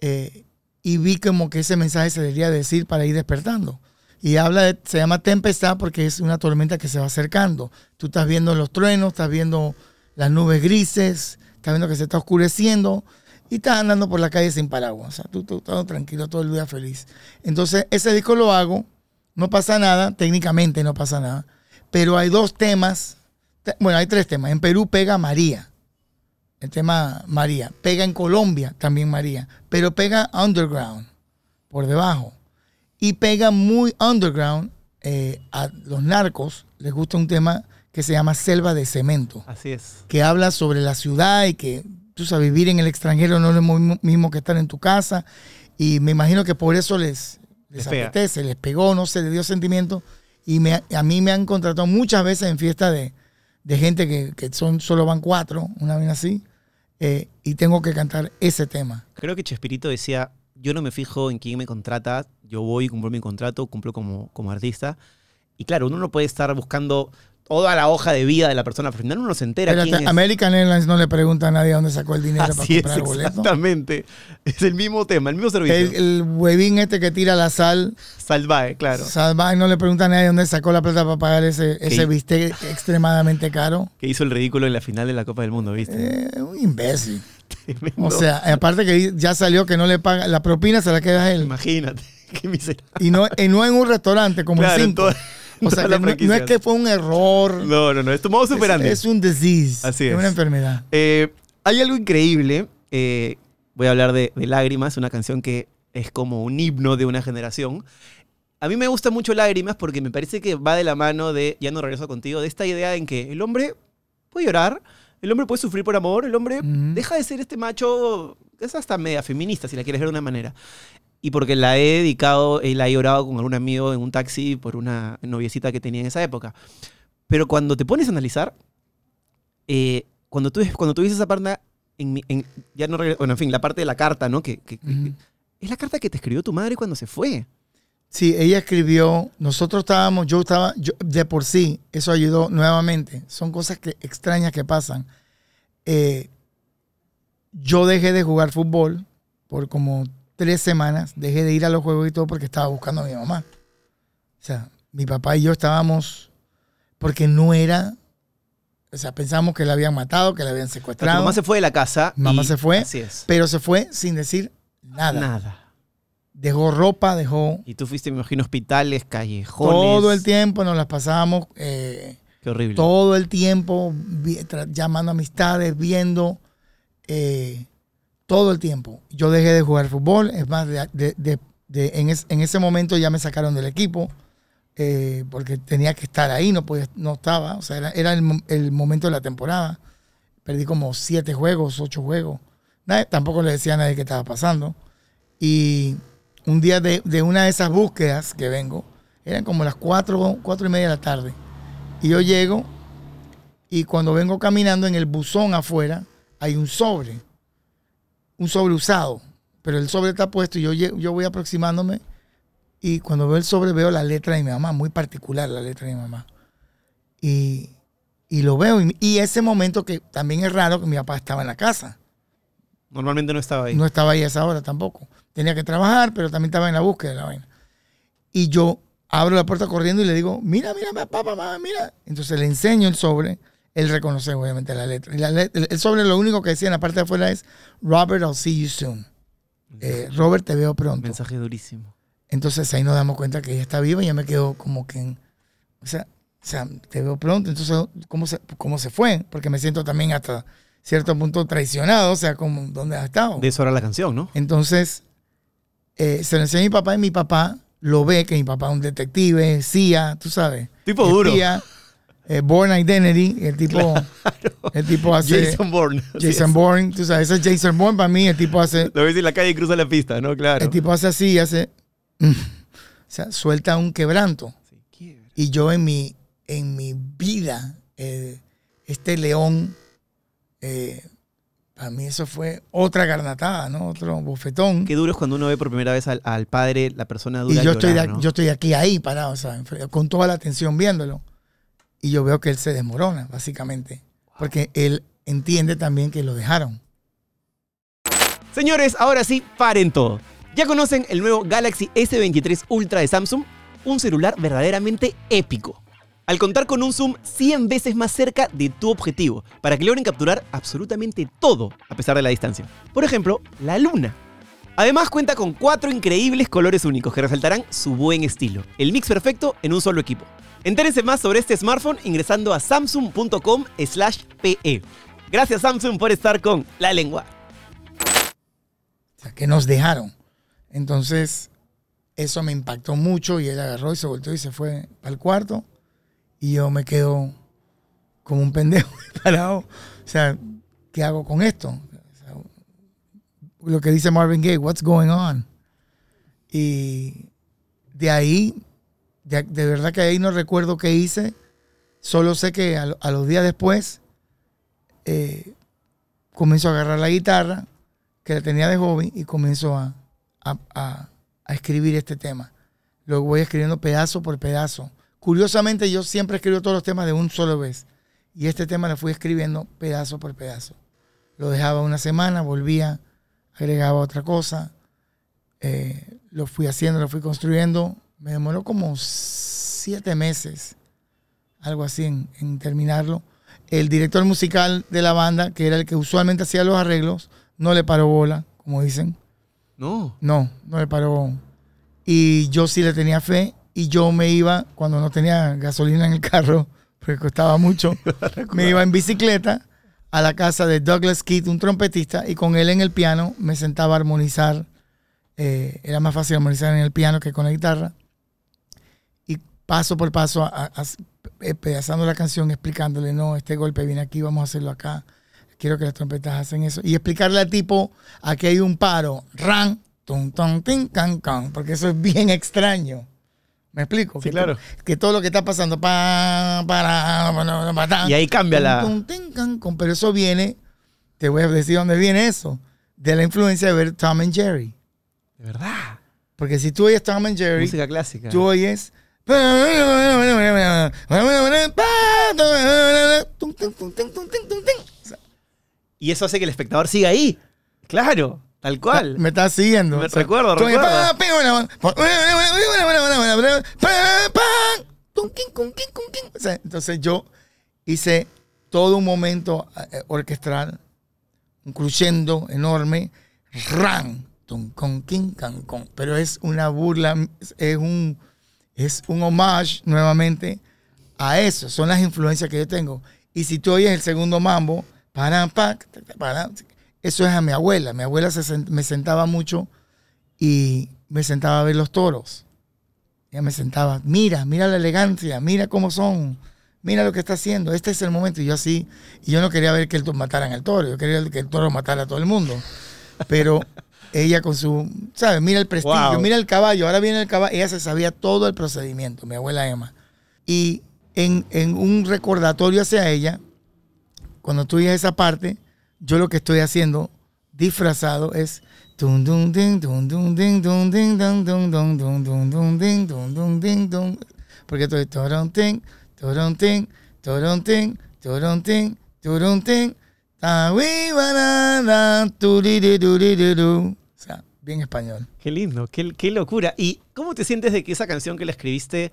eh, y vi como que ese mensaje se debería decir para ir despertando. Y habla de, se llama tempestad porque es una tormenta que se va acercando. Tú estás viendo los truenos, estás viendo las nubes grises, estás viendo que se está oscureciendo y estás andando por la calle sin paraguas. O sea, tú, estás tranquilo todo el día feliz. Entonces, ese disco lo hago, no pasa nada, técnicamente no pasa nada, pero hay dos temas, te- bueno, hay tres temas. En Perú pega María, el tema María. Pega en Colombia también María, pero pega underground, por debajo. Y pega muy underground eh, a los narcos, les gusta un tema que se llama Selva de Cemento Así es. que habla sobre la ciudad y que tú sabes, vivir en el extranjero no es lo mismo- que estar en tu casa. Y me imagino que por eso les, les apetece, les pegó, no sé, les dio sentimiento. Y me- a mí me han contratado muchas veces en fiestas de, de gente que, que son, solo van cuatro, una vez así, eh, y tengo que cantar ese tema. Creo que Chespirito decía, yo no me fijo en quién me contrata, yo voy, cumplo mi contrato, cumplo como, como artista. Y claro, uno no puede estar buscando toda la hoja de vida de la persona, pero al final uno no se entera Espérate, quién es. American Airlines no le pregunta a nadie dónde sacó el dinero para Así es, comprar el boleto. exactamente. Es el mismo tema, el mismo servicio. El, el huevín este que tira la sal, Salvae, claro. Salvaje no le pregunta a nadie dónde sacó la plata para pagar ese, ese bistec extremadamente caro. Que hizo el ridículo en la final de la Copa del Mundo, ¿viste? Eh, un imbécil. Tremendo. O sea, aparte que ya salió que no le paga, la propina se la queda a él. Imagínate, qué. Y no, y no en un restaurante como Claro, el O sea, que no, no es que fue un error. No, no, no, es tu modo es, un disease. Así es es. una enfermedad. Eh, hay algo increíble. eh, voy a hablar de, de Lágrimas, una canción que es como un himno de una generación. A mí me gusta mucho Lágrimas porque me parece que va de la mano de Ya no regreso contigo, de esta idea en que el hombre puede llorar, el hombre puede sufrir por amor, el hombre deja de ser este macho, es hasta media feminista, si la quieres ver de una manera. Y porque la he dedicado, eh, la he llorado con algún amigo en un taxi por una noviecita que tenía en esa época. Pero cuando te pones a analizar, eh, cuando, tú, cuando tú dices esa parte, en, mi- en- ya no bueno, en fin, la parte de la carta, ¿no? Que, que- que- Ujú. es la carta que te escribió tu madre cuando se fue. Sí, ella escribió, nosotros estábamos, yo estaba, yo- de por sí, eso ayudó nuevamente. Son cosas que, extrañas que pasan. Eh, yo dejé de jugar fútbol por como tres semanas, dejé de ir a los juegos y todo porque estaba buscando a mi mamá. O sea, mi papá y yo estábamos, porque no era, o sea, pensamos que la habían matado, que la habían secuestrado, mamá se fue de la casa. Mamá y- se fue. Así es. pero se fue sin decir nada. Nada. Dejó ropa, dejó Y tú fuiste, me imagino, hospitales, callejones. todo el tiempo, nos las pasábamos. eh, Qué horrible. todo el tiempo llamando amistades, viendo, eh, todo el tiempo. Yo dejé de jugar fútbol, es más, en, es- en ese momento ya me sacaron del equipo, eh, porque tenía que estar ahí, no, podía, no estaba, o sea, era, el, mo- el momento de la temporada. Perdí como siete juegos, ocho juegos. Nadie- tampoco le decía a nadie qué estaba pasando. Y un día de, de una de esas búsquedas que vengo, eran como las cuatro, cuatro y media de la tarde. Y yo llego y cuando vengo caminando en el buzón afuera hay un sobre, un sobre usado, pero el sobre está puesto y yo, yo voy aproximándome y cuando veo el sobre veo la letra de mi mamá, muy particular la letra de mi mamá. Y, y lo veo y, y ese momento que también es raro que mi papá estaba en la casa. Normalmente no estaba ahí. No estaba ahí a esa hora tampoco. Tenía que trabajar, pero también estaba en la búsqueda de la vaina. Y yo abro la puerta corriendo y le digo, mira, mira, papá, papá, mira. Entonces le enseño el sobre. Él reconoce obviamente la letra. Y la let- el, sobre lo único que decía en la parte de afuera es, Robert, I'll see you soon. Eh, Robert, te veo pronto. Mensaje durísimo. Entonces ahí nos damos cuenta que ella está viva y ya me quedo como que, en- o sea, o sea, te veo pronto. Entonces, ¿cómo se, cómo se fue? Porque me siento también hasta cierto punto traicionado, o sea, como, ¿dónde has estado? De eso era la canción, ¿no? Entonces, eh, se lo enseñé a mi papá y mi papá lo ve, que mi papá es un detective, CIA, tú sabes. Tipo duro. espía, eh, Born Identity, el tipo, el tipo hace Jason, Jason Bourne. Es. Bourne, tú sabes, ese es Jason Bourne para mí, el tipo hace, Lo ves en la calle y cruza la pista, ¿no? Claro. el tipo hace así, hace, mm, o sea, suelta un quebranto. Y yo en mi, en mi vida, eh, este león, eh, para mí eso fue otra garnatada, ¿no? Otro bofetón. Qué duro es cuando uno ve por primera vez al, al padre, la persona dura. Y yo estoy, de- ¿no? yo estoy aquí ahí parado, o sea, con toda la atención viéndolo. Y yo veo que él se desmorona, básicamente. Porque él entiende también que lo dejaron. Señores, ahora sí, paren todo. ¿Ya conocen el nuevo Galaxy S23 Ultra de Samsung? Un celular verdaderamente épico. Al contar con un zoom 100 veces más cerca de tu objetivo, para que logren capturar absolutamente todo a pesar de la distancia. Por ejemplo, la luna. Además cuenta con cuatro increíbles colores únicos que resaltarán su buen estilo. El mix perfecto en un solo equipo. Entérense más sobre este smartphone ingresando a samsung.com slash pe. Gracias Samsung por estar con La Lengua. O sea, que nos dejaron. Entonces, eso me impactó mucho y él agarró y se volteó y se fue al cuarto. Y yo me quedo como un pendejo parado. O sea, ¿qué hago con esto? Lo que dice Marvin Gaye, what's going on? Y de ahí, de, verdad que ahí no recuerdo qué hice. Solo sé que a los días después eh, comienzo a agarrar la guitarra que la tenía de hobby y comienzo a, a- a- a escribir este tema. Lo voy escribiendo pedazo por pedazo. Curiosamente, yo siempre escribo todos los temas de un solo vez. Y este tema lo fui escribiendo pedazo por pedazo. Lo dejaba una semana, volvía, agregaba otra cosa. eh, lo fui haciendo, lo fui construyendo. Me demoró como siete meses, algo así, en, en terminarlo. El director musical de la banda, que era el que usualmente hacía los arreglos, no le paró bola, como dicen. No. No, no le paró. Y yo sí le tenía fe y yo me iba, cuando no tenía gasolina en el carro, porque costaba mucho, me iba en bicicleta a la casa de Douglas Keith, un trompetista, y con él en el piano me sentaba a armonizar. Eh, era más fácil armonizar en el piano que con la guitarra. Paso por paso, a- a- eh, pedazando la canción, explicándole, no, este golpe viene aquí, vamos a hacerlo acá. Quiero que las trompetas hacen eso. Y explicarle al tipo, aquí hay un paro, ran, tum, tum, tin, can, can, porque eso es bien extraño. ¿Me explico? Sí, que, claro. que todo lo que está pasando, pa, para, pa, pa, Y ahí cambia tum, la- tum, tin, can, con, pero eso viene, te voy a decir dónde viene eso, de la influencia de ver Tom and Jerry. De verdad. Porque si tú oyes Tom and Jerry, Música clásica. tú oyes. Y eso hace que el espectador siga ahí. Claro, tal cual. Me estás siguiendo. Me recuerdo, recuerdo. Entonces yo hice todo un momento eh, orquestral, un crescendo enorme, ran, con, con. pero es una burla, es un, es un homage nuevamente a eso, son las influencias que yo tengo. Y si tú oyes el segundo mambo, para, pa, para, eso es a mi abuela. Mi abuela me sentaba mucho y me sentaba a ver los toros. Ella me sentaba, mira, mira la elegancia, mira cómo son, mira lo que está haciendo, este es el momento. Y yo así, y yo no quería ver que el to- mataran al toro, yo quería que el toro matara a todo el mundo. Pero ella con su, ¿sabes? Mira el prestigio, Wow. mira el caballo, ahora viene el caballo. Ella se sabía todo el procedimiento, mi abuela Emma. Y en, en un recordatorio hacia ella, cuando tú dices esa parte, yo lo que estoy haciendo disfrazado es porque estoy toron tin, toron tin, toron O sea, bien español. Qué lindo, qué, qué locura. ¿Y cómo te sientes de que esa canción que la escribiste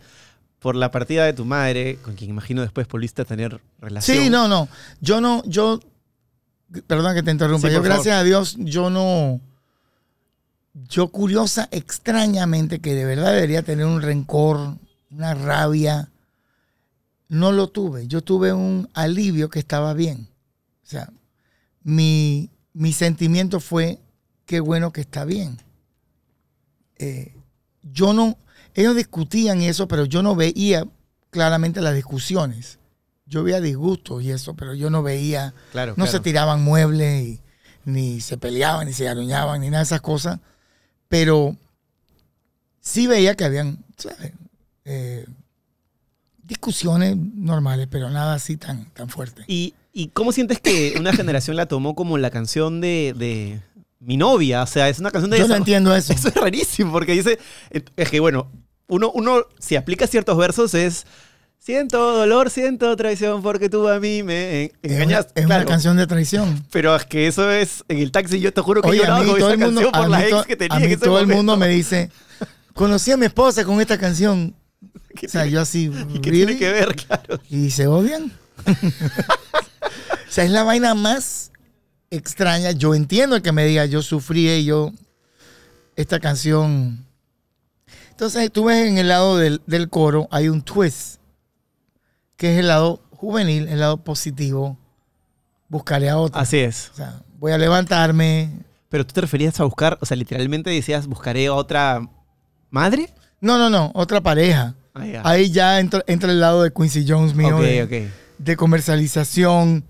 por la partida de tu madre, con quien imagino después volviste a tener relación? Sí, no, no. Yo no, yo, perdón que te interrumpa. Sí, yo, gracias favor. a Dios, yo no, yo curiosa extrañamente que de verdad debería tener un rencor, una rabia. No lo tuve. Yo tuve un alivio que estaba bien. O sea, mi, mi sentimiento fue, qué bueno que está bien. Eh, yo no, ellos discutían eso, pero yo no veía claramente las discusiones. Yo veía disgustos y eso, pero yo no veía, Claro, no claro. se tiraban muebles, y, ni se peleaban, ni se aruñaban, ni nada de esas cosas. Pero sí veía que habían ¿sabes? Eh, discusiones normales, pero nada así tan, tan fuerte. ¿Y, y cómo sientes que una generación la tomó como la canción de, de mi novia? O sea, es una canción de... Yo no desam- entiendo eso. Eso es rarísimo, porque dice... Es que, bueno, uno, uno si aplica ciertos versos es... Siento dolor, siento traición porque tú a mí me Es, una, engañas. es una Claro, canción de traición. Pero es que eso es... En el taxi yo te juro que he Oye, con esa mundo, canción por la ex que tenía a en mí ese todo el mundo me dice, conocí a mi esposa con esta canción. ¿Qué O sea, tiene- yo así, ¿Y qué ¿really? tiene que ver? Claro. ¿Y se odian? O sea, es la vaina más extraña. Yo entiendo el que me diga, yo sufrí y yo, esta canción. Entonces, tú ves en el lado del, del coro, hay un twist, que es el lado juvenil, el lado positivo. Buscaré a otro. Así es. O sea, voy a levantarme. Pero tú te referías a buscar, o sea, literalmente decías, buscaré a otra madre. No, no, no, otra pareja. Ah. Ahí ya entra, entra el lado de Quincy Jones mío. ok, de- de comercialización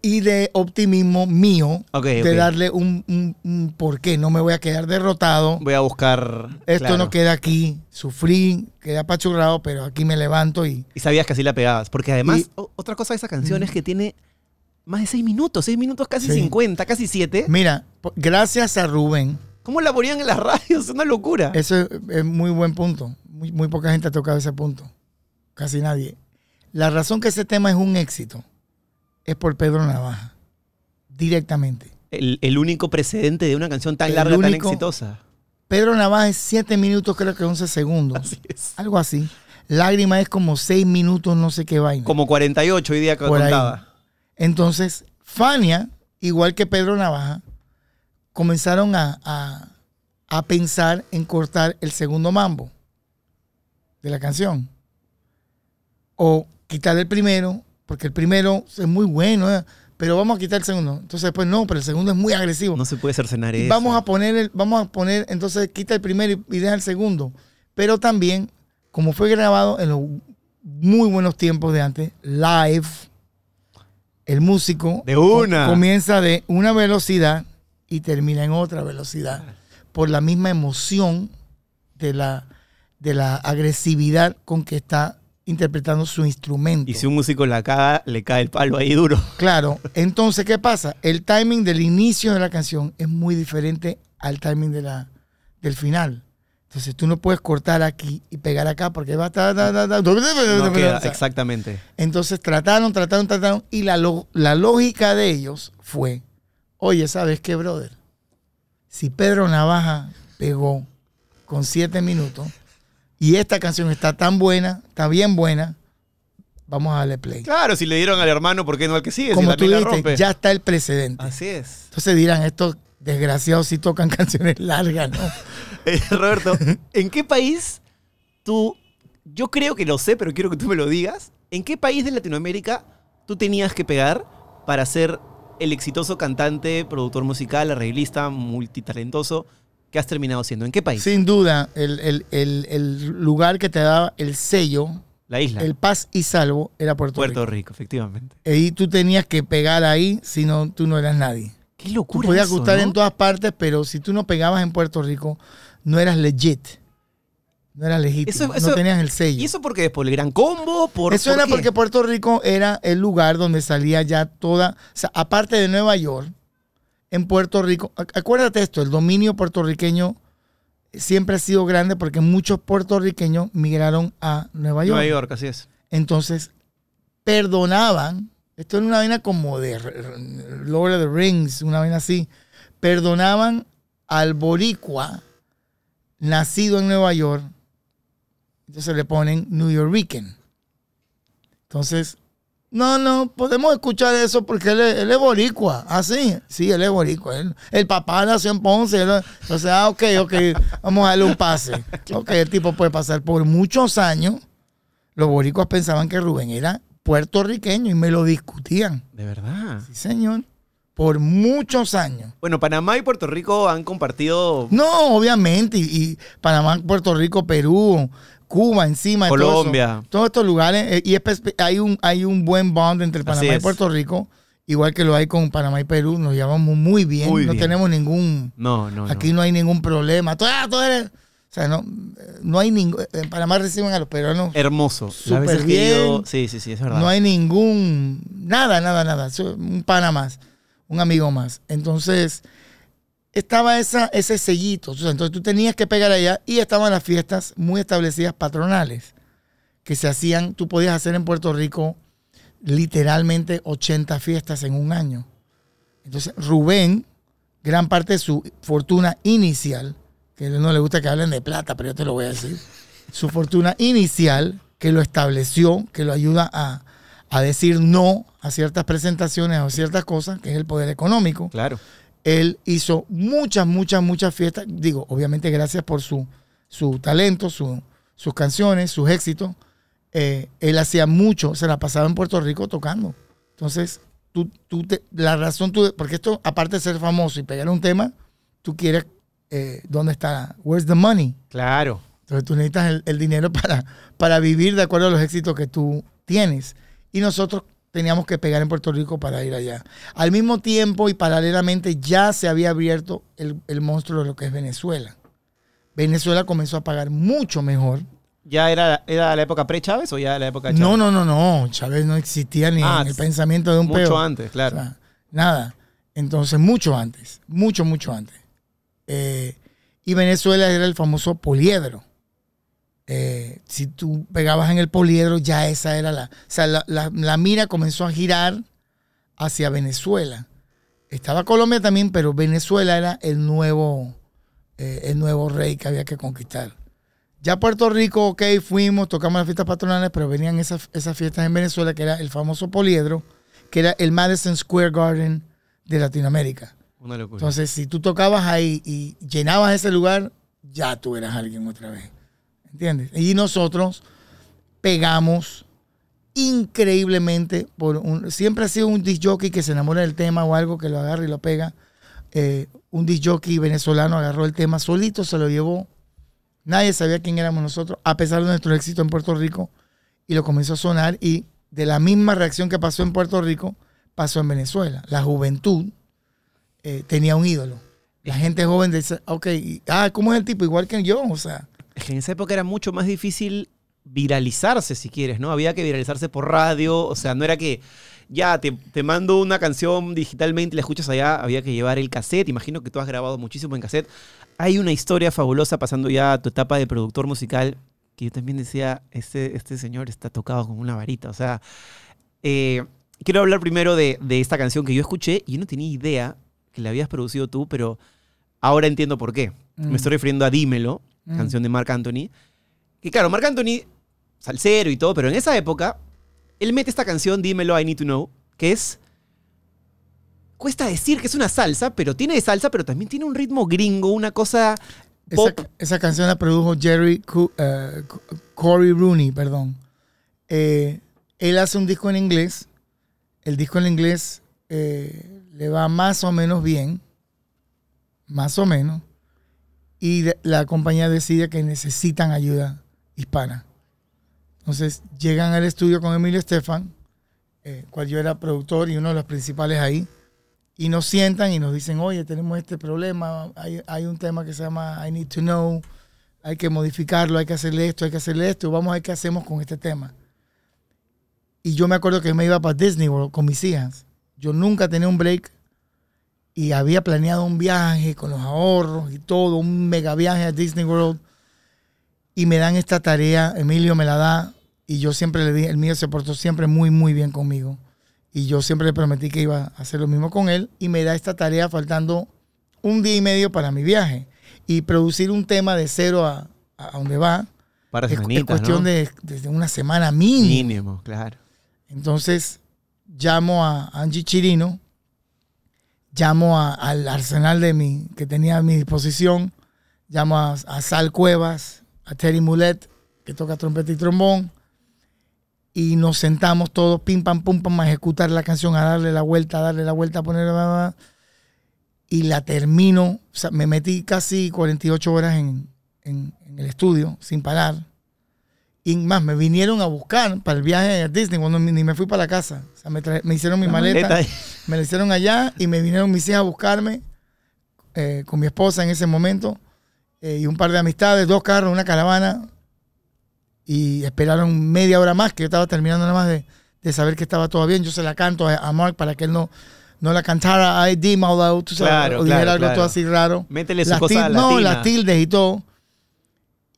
y de optimismo mío, de darle un, un, un por qué, no me voy a quedar derrotado, Voy a buscar. esto claro. no queda aquí, sufrí, quedé apachurrado, pero aquí me levanto y Y sabías que así la pegabas. Porque además, Y- otra cosa de esa canción es que tiene más de seis minutos, seis minutos casi Sí. 50, casi siete. mira, gracias a Rubén, ¿Cómo la ponían en las radios? Es una locura. eso es, es muy buen punto, muy, muy poca gente ha tocado ese punto, casi nadie. La razón que ese tema es un éxito es por Pedro Navaja, directamente. El, el único precedente de una canción tan El larga, tan único- exitosa. Pedro Navaja es 7 minutos, creo que 11 segundos. Así es. Algo así. Lágrima es como seis minutos, no sé qué vaina. Como 48 hoy día que ahí. contaba. Entonces, Fania, igual que Pedro Navaja, comenzaron a, a- a pensar en cortar el segundo mambo de la canción. O quitar el primero, porque el primero es muy bueno, ¿eh? pero vamos a quitar el segundo. Entonces, después no, pero el segundo es muy agresivo. No se puede cercenar Y eso. vamos a poner, el, vamos a poner, entonces quita el primero y, y deja el segundo. Pero también, como fue grabado en los muy buenos tiempos de antes, live, el músico De una. com- comienza de una velocidad y termina en otra velocidad por la misma emoción de la, de la agresividad con que está interpretando su instrumento. Y si un músico la caga, le cae el palo ahí duro. Claro, entonces, ¿qué pasa? El timing del inicio de la canción es muy diferente al timing de la, del final. Entonces, tú no puedes cortar aquí y pegar acá porque va... ta, ta, ta, ta, No queda, o sea, exactamente. entonces, trataron, trataron, trataron y la, lo- la lógica de ellos fue, oye, ¿sabes qué, brother? Si Pedro Navaja pegó con siete minutos y esta canción está tan buena, está bien buena, vamos a darle play. Claro, si le dieron al hermano, ¿por qué no al que sigue? Como si tú dijiste, rompe. ya está el precedente. Así es. Entonces dirán, estos desgraciados sí tocan canciones largas, ¿no? Eh, Roberto, ¿en qué país tú, yo creo que lo sé, pero quiero que tú me lo digas, ¿en qué país de Latinoamérica tú tenías que pegar para ser el exitoso cantante, productor musical, arreglista, multitalentoso que has terminado siendo? ¿En qué país? Sin duda, el, el- el- el lugar que te daba el sello, La isla. el paz y salvo, era Puerto, Puerto Rico. Rico, efectivamente. Y tú tenías que pegar ahí, si no, tú no eras nadie. Qué Tú locura podías eso, gustar ¿no? en todas partes, pero si tú no pegabas en Puerto Rico, no eras legit. No eras legítimo. Eso- eso- no tenías el sello. ¿Y eso por qué? ¿Por el gran combo? ¿Por, Eso por era qué? porque Puerto Rico era el lugar donde salía ya toda, o sea, aparte de Nueva York, en Puerto Rico, ac- acuérdate esto, el dominio puertorriqueño siempre ha sido grande porque muchos puertorriqueños migraron a Nueva York. Nueva York, así es. Entonces, perdonaban esto era una vaina como de Lord of the Rings, una vaina así. Perdonaban al boricua nacido en Nueva York, entonces le ponen New Yorkican. Entonces, no, no, podemos escuchar eso porque él es, él es boricua. Ah, sí, sí, él es boricua. Él- el papá nació en Ponce. él- entonces, ah, ok, ok, vamos a darle un pase. Ok, el tipo puede pasar por muchos años. Los boricuas pensaban que Rubén era puertorriqueño y me lo discutían. De verdad. Sí, señor. Por muchos años. Bueno, Panamá y Puerto Rico han compartido No, obviamente. Y, y Panamá, Puerto Rico, Perú, Cuba encima. todo. Colombia. Todos estos lugares. eh, y hay un, hay un buen bond entre Panamá y. Puerto Rico. Igual que lo hay con Panamá y Perú. Nos llevamos muy bien. Muy no bien. tenemos ningún... No, no. Aquí no hay ningún problema. Tú, ah, tú eres- o sea, no, no hay ningún... En Panamá reciben a los peruanos. Hermoso. Súper bien. Sí, sí, sí, es verdad. No hay ningún, nada, nada, nada. Un pana más, un amigo más. Entonces, estaba esa, ese sellito. Entonces tú tenías que pegar allá y estaban las fiestas muy establecidas patronales que se hacían, tú podías hacer en Puerto Rico literalmente 80 fiestas en un año. Entonces, Rubén, gran parte de su fortuna inicial, que a él no le gusta que hablen de plata, pero yo te lo voy a decir, su fortuna inicial, que lo estableció, que lo ayuda a, a decir no a ciertas presentaciones o ciertas cosas, que es el poder económico. Claro. Él hizo muchas, muchas, muchas fiestas. Digo, obviamente gracias por su, su talento, su- sus canciones, sus éxitos. Eh, él hacía mucho, se la pasaba en Puerto Rico tocando. Entonces, tú, tú te- la razón, tú, porque esto, aparte de ser famoso y pegar un tema, tú quieres, eh, ¿dónde está? Where's the money? Claro. Entonces tú necesitas el, el dinero para, para vivir de acuerdo a los éxitos que tú tienes. Y nosotros teníamos que pegar en Puerto Rico para ir allá. Al mismo tiempo y paralelamente ya se había abierto el, el monstruo de lo que es Venezuela. Venezuela comenzó a pagar mucho mejor. ¿Ya era, era la época pre-Chávez o ya la época Chávez? No, no, no, no. Chávez no existía ni Ah, en el pensamiento de un Mucho peo. antes, claro. O sea, nada. Entonces, mucho antes. Mucho, mucho antes. Eh, y Venezuela era el famoso poliedro. Eh, si tú pegabas en el poliedro, ya esa era la. O sea, la, la- la mira comenzó a girar hacia Venezuela. Estaba Colombia también, pero Venezuela era el nuevo, eh, el nuevo rey que había que conquistar. Ya Puerto Rico, ok, fuimos, tocamos las fiestas patronales, pero venían esas, esas fiestas en Venezuela, que era el famoso poliedro, que era el Madison Square Garden de Latinoamérica. Una locura. Entonces, si tú tocabas ahí y llenabas ese lugar, ya tú eras alguien otra vez. ¿Entiendes? Y nosotros pegamos increíblemente por un, siempre ha sido un disc jockey que se enamora del tema o algo que lo agarra y lo pega. Eh, un disc venezolano agarró el tema solito, se lo llevó. Nadie sabía quién éramos nosotros, a pesar de nuestro éxito en Puerto Rico, y lo comenzó a sonar. Y de la misma reacción que pasó en Puerto Rico, pasó en Venezuela. La juventud eh, tenía un ídolo. La gente joven dice, ok, ah, ¿cómo es el tipo? Igual que yo, o sea. Es que en esa época era mucho más difícil viralizarse, si quieres, ¿no? Había que viralizarse por radio, o sea, no era que ya te, te mando una canción digitalmente y la escuchas allá, había que llevar el cassette, imagino que tú has grabado muchísimo en cassette. Hay una historia fabulosa pasando ya a tu etapa de productor musical, que yo también decía, este, este señor está tocado con una varita, o sea, eh, quiero hablar primero de, de esta canción que yo escuché y yo no tenía idea que la habías producido tú, pero ahora entiendo por qué. Mm. Me estoy refiriendo a Dímelo, Mm. canción de Marc Anthony. Que claro, Marc Anthony, salsero y todo, pero en esa época, él mete esta canción, Dímelo, I Need to Know, que es. Cuesta decir que es una salsa, pero tiene de salsa, pero también tiene un ritmo gringo, una cosa pop. esa canción la produjo Jerry Co- Corey Rooney, perdón. Eh, él hace un disco en inglés. El disco en inglés eh, le va más o menos bien. Más o menos. Y la compañía decide que necesitan ayuda hispana. Entonces llegan al estudio con Emilio Estefan, eh, cual yo era productor y uno de los principales ahí. Y nos sientan y nos dicen, oye, tenemos este problema, hay, hay un tema que se llama I Need to Know, hay que modificarlo, hay que hacerle esto, hay que hacerle esto, vamos a ver qué hacemos con este tema. Y yo me acuerdo que me iba para Disney World con mis hijas. Yo nunca tenía un break y había planeado un viaje con los ahorros y todo, un mega viaje a Disney World. Y me dan esta tarea, Emilio me la da y yo siempre le di, el mío se portó siempre muy, muy bien conmigo. Y yo siempre le prometí que iba a hacer lo mismo con él y me da esta tarea faltando un día y medio para mi viaje. Y producir un tema de cero a, a donde va Para es, es semanitas, cuestión ¿no? de, de una semana mínimo. Mínimo, claro. Entonces llamo a Angie Chirino, llamo al arsenal de mi, que tenía a mi disposición, llamo a, Sal Cuevas, a Terry Mulet, que toca trompeta y trombón, y nos sentamos todos, pim, pam, pum, pam, a ejecutar la canción, a darle la vuelta, a darle la vuelta, a bla, y la termino, me metí casi 48 horas en- en el estudio, sin parar. Y más, me vinieron a buscar para el viaje a Disney cuando ni me fui para la casa. O sea, me, hicieron mi La maleta, maleta. me la hicieron allá y me vinieron mis hijas a buscarme eh, con mi esposa en ese momento eh, y un par de amistades, dos carros, una caravana. Y esperaron media hora más, que yo estaba terminando nada más de, de saber que estaba todo bien. Yo se la canto a, a Mark para que él no, no la cantara ID out, tú sabes, Claro, o dijera claro, algo claro. todo así raro. Métele su Las cosa til- latina. No, las tildes y todo.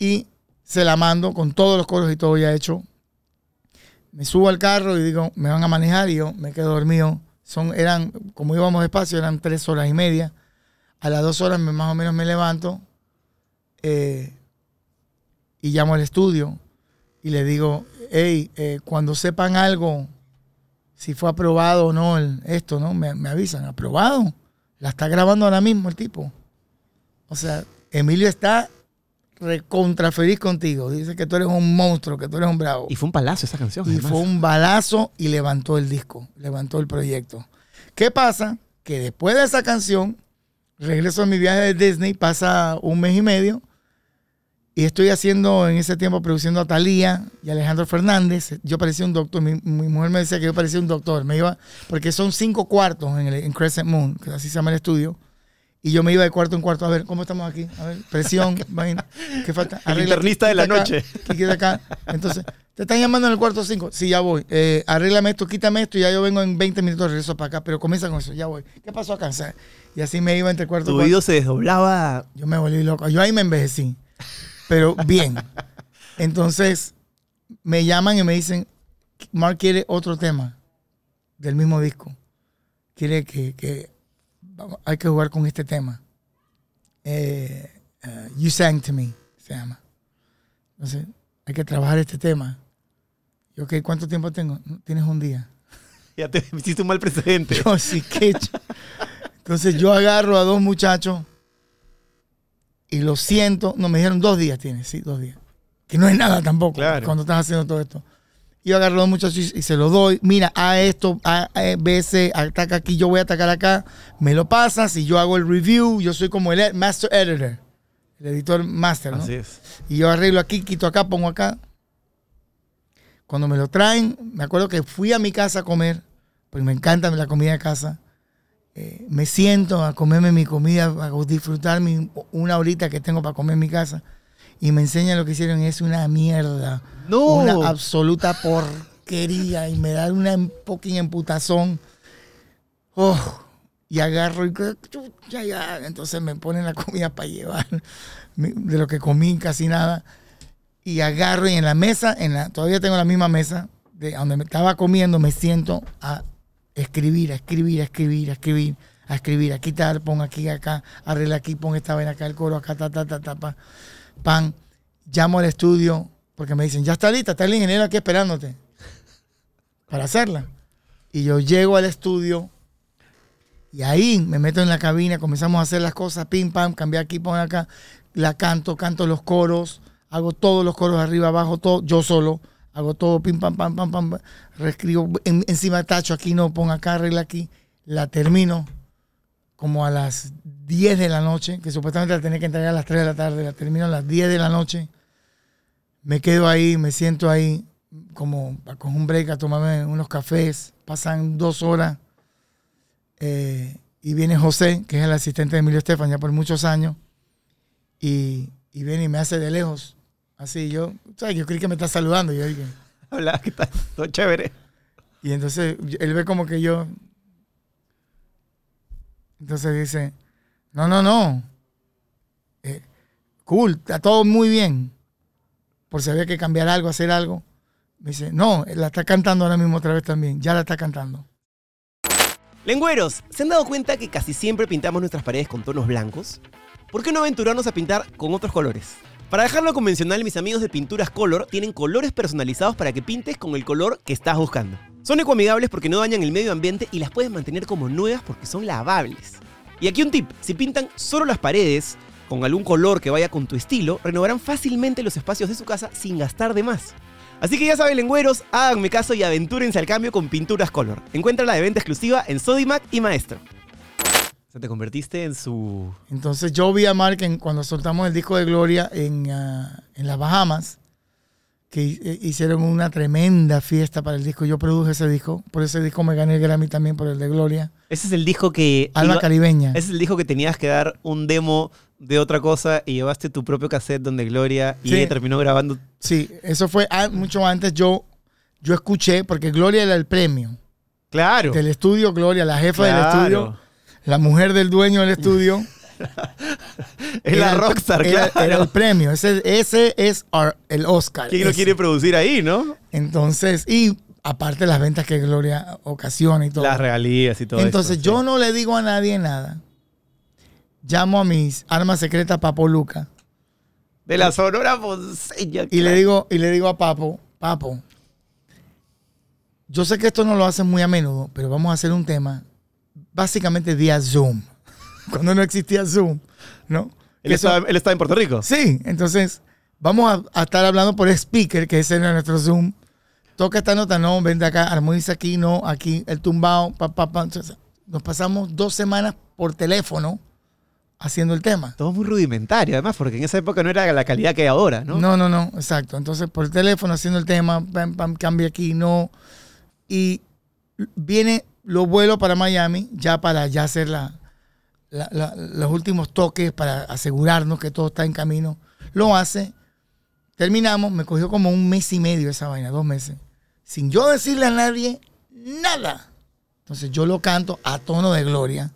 Y se la mando con todos los coros y todo ya hecho. Me subo al carro y digo, me van a manejar y yo me quedo dormido. Son, eran, como íbamos despacio, eran tres horas y media. A las dos horas más o menos me levanto eh, y llamo al estudio y le digo, hey, eh, cuando sepan algo, si fue aprobado o no esto, ¿no? Me, me avisan, aprobado. La está grabando ahora mismo el tipo. O sea, Emilio está recontra feliz contigo. Dice que tú eres un monstruo, que tú eres un bravo. Y fue un palazo esa canción. Y además. fue un balazo y levantó el disco, levantó el proyecto. ¿Qué pasa? Que después de esa canción, regreso a mi viaje de Disney, pasa un mes y medio, y estoy haciendo en ese tiempo produciendo a Talía y Alejandro Fernández. Yo parecía un doctor, mi, mi mujer me decía que yo parecía un doctor, me iba, porque son cinco cuartos en, el, en Crescent Moon, que así se llama el estudio. Y yo me iba de cuarto en cuarto. A ver, ¿cómo estamos aquí? A ver, presión, vaina. ¿qué falta? El Arregla aquí, internista de la acá, noche. quita acá. Entonces, te están llamando en el cuarto 5. Sí, ya voy. Eh, arréglame esto, quítame esto y ya yo vengo en 20 minutos, regreso para acá. Pero comienza con eso, ya voy. ¿Qué pasó acá? O sea, y así me iba entre cuarto y Tu cuarto. oído se desdoblaba. Yo me volví loco. Yo ahí me envejecí. Pero bien. Entonces, me llaman y me dicen, Mark quiere otro tema del mismo disco. Quiere que, hay que jugar con este tema. Eh, eh, you Sang to Me, se llama. Entonces, hay que trabajar este tema. Yo, ok, ¿cuánto tiempo tengo? "No, Tienes un día. Ya te hiciste un mal precedente. Yo sí que. Entonces yo agarro a dos muchachos y lo siento. No, me dijeron dos días tienes, sí, dos días. Que no es nada tampoco Claro. cuando estás haciendo todo esto. Yo agarro a dos muchachos y, se lo doy. Mira, a esto, a, a ataca aquí, yo voy a atacar acá. Me lo pasas y yo hago el review. Yo soy como el master editor, el editor master, ¿no? Así es. Y yo arreglo aquí, quito acá, pongo acá. Cuando me lo traen, me acuerdo que fui a mi casa a comer, porque me encanta la comida de casa. Eh, me siento a comerme mi comida, a disfrutar mi- una horita que tengo para comer en mi casa. Y me enseñan lo que hicieron y es una mierda. No. Una absoluta porquería. Y me da una fucking emputazón. Oh, y agarro y ya, ya. Entonces me ponen la comida para llevar. De lo que comí, casi nada. Y agarro y en la mesa, en la, todavía tengo la misma mesa, de donde me estaba comiendo, me siento a escribir, a escribir, a escribir, a escribir, a escribir, a quitar, pon aquí, acá, arregla aquí, pon esta vaina acá, el coro acá, ta, ta, ta, ta, pa. Pan. Llamo al estudio porque me dicen, ya está lista, está el ingeniero aquí esperándote para hacerla. Y yo llego al estudio y ahí me meto en la cabina, comenzamos a hacer las cosas, pim, pam, cambié aquí, pon acá, la canto, canto los coros, hago todos los coros arriba, abajo, todo, yo solo, hago todo, pim, pam, pam, pam, pam, reescribo, en- encima tacho, aquí no, pon acá, arregla aquí, la termino como a las 10 de la noche, que supuestamente la tenía que entregar a las 3 de la tarde, la termino a las 10 de la noche, me quedo ahí, me siento ahí, como a coger un break, a tomarme unos cafés, pasan dos horas, eh, y viene José, que es el asistente de Emilio Estefan ya por muchos años, y, y viene y me hace de lejos, así yo, ¿sabes? Yo creí que me está saludando, yo dije, Hola, ¿qué tal? Todo chévere. y entonces él ve como que yo. Entonces dice: No, no, no. Eh, cool, está todo muy bien. Por si había que cambiar algo, hacer algo. Me dice: No, la está cantando ahora mismo otra vez también. Ya la está cantando. Lengüeros, ¿se han dado cuenta que casi siempre pintamos nuestras paredes con tonos blancos? ¿Por qué no aventurarnos a pintar con otros colores? Para dejarlo convencional, mis amigos de Pinturas Color tienen colores personalizados para que pintes con el color que estás buscando. Son ecoamigables porque no dañan el medio ambiente y las puedes mantener como nuevas porque son lavables. Y aquí un tip, si pintan solo las paredes con algún color que vaya con tu estilo, renovarán fácilmente los espacios de su casa sin gastar de más. Así que ya saben, lengüeros, háganme caso y aventúrense al cambio con Pinturas Color. Encuéntrala de venta exclusiva en Sodimac y Maestro. O sea, te convertiste en su... Entonces yo vi a Mark en- cuando soltamos el disco de Gloria en, ah, en las Bahamas, que eh, hicieron una tremenda fiesta para el disco. Yo produje ese disco, por ese disco me gané el Grammy también por el de Gloria. Ese es el disco que... Alma iba- Caribeña. Ese es el disco que tenías que dar un demo de otra cosa y llevaste tu propio cassette donde Gloria y ella terminó grabando. Sí, eso fue mucho antes. Yo, yo escuché, porque Gloria era el premio Claro. del estudio, Gloria, la jefa del estudio, la mujer del dueño del estudio. Es la Era el- rockstar, era, claro. era el premio. Ese, ese es our- el Oscar. ¿Quién lo ese. quiere producir ahí, no? Entonces, y aparte las ventas que Gloria ocasiona y todo. Las regalías y todo Entonces esto, yo sí. no le digo a nadie nada. Llamo a mis armas secretas Papo Luca De la Sonora Ponceña. y le digo y le digo a Papo, Papo, yo sé que esto no lo hacen muy a menudo, pero vamos a hacer un tema básicamente vía Zoom. Cuando no existía Zoom, ¿no? Él estaba, él estaba en Puerto Rico. Sí, entonces vamos a, a estar hablando por speaker, que ese era nuestro Zoom. Toca esta nota, no, vente acá, armoniza aquí, no, aquí, el tumbao, pa, pa, pa. Entonces, nos pasamos dos semanas por teléfono haciendo el tema. Todo muy rudimentario, además, porque en esa época no era la calidad que hay ahora, ¿no? No, no, no, exacto. Entonces, por teléfono haciendo el tema, pam, pam, cambia aquí, no. Y viene, lo vuelo para Miami, ya para ya hacer la, la- la- los últimos toques, para asegurarnos que todo está en camino. Lo hace. Terminamos, me cogió como un mes y medio esa vaina, dos meses. Sin yo decirle a nadie nada. Entonces yo lo canto a tono de gloria,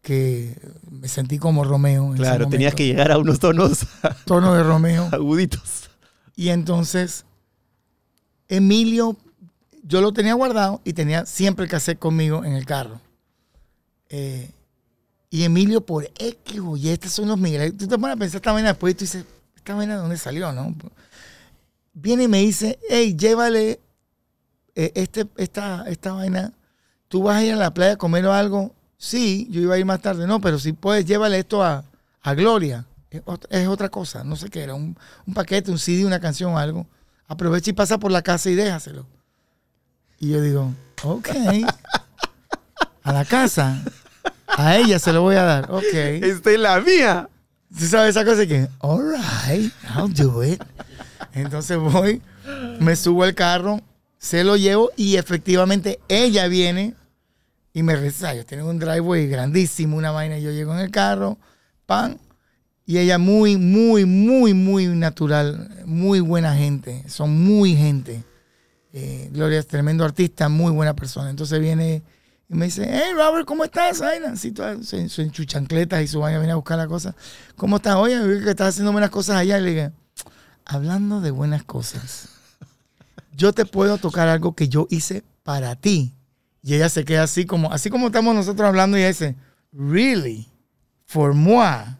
que me sentí como Romeo. en Claro, tenías que llegar a unos tonos Tono de Romeo. aguditos. Y entonces, Emilio, yo lo tenía guardado y tenía siempre el cassette conmigo en el carro. Eh, y Emilio, por X o Y, estos son los Miguel. Tú te pones a pensar esta vaina después y tú dices, ¿esta vaina de dónde salió, no? Viene y me dice, hey, llévale eh, este, esta, esta vaina. ¿Tú vas a ir a la playa a comer o algo? Sí, yo iba a ir más tarde. No, pero si puedes, llévale esto a, a Gloria. Es otra cosa, no sé qué era. Un, un paquete, un CD, una canción o algo. Aprovecha y pasa por la casa y déjaselo. Y yo digo, ok. A la casa. A ella se lo voy a dar. Ok. Esta es la mía. ¿Tú sabes esa cosa que, all right, I'll do it? Entonces voy, me subo al carro, se lo llevo y efectivamente ella viene y me reza. Yo tengo un driveway grandísimo, una vaina. Yo llego en el carro, pan, y ella muy, muy, muy, muy natural, muy buena gente. Son muy gente. Eh, Gloria es tremendo artista, muy buena persona. Entonces viene y me dice, hey Robert, ¿cómo estás? Toda- su, su- en sus chancletas y su vaina viene a buscar la cosa. ¿Cómo estás? Oye, vi que estás haciendo buenas cosas allá. Y le dije, hablando de buenas cosas, yo te puedo tocar algo que yo hice para ti. Y ella se queda así como, así como estamos nosotros hablando, y ella dice, really? For moi.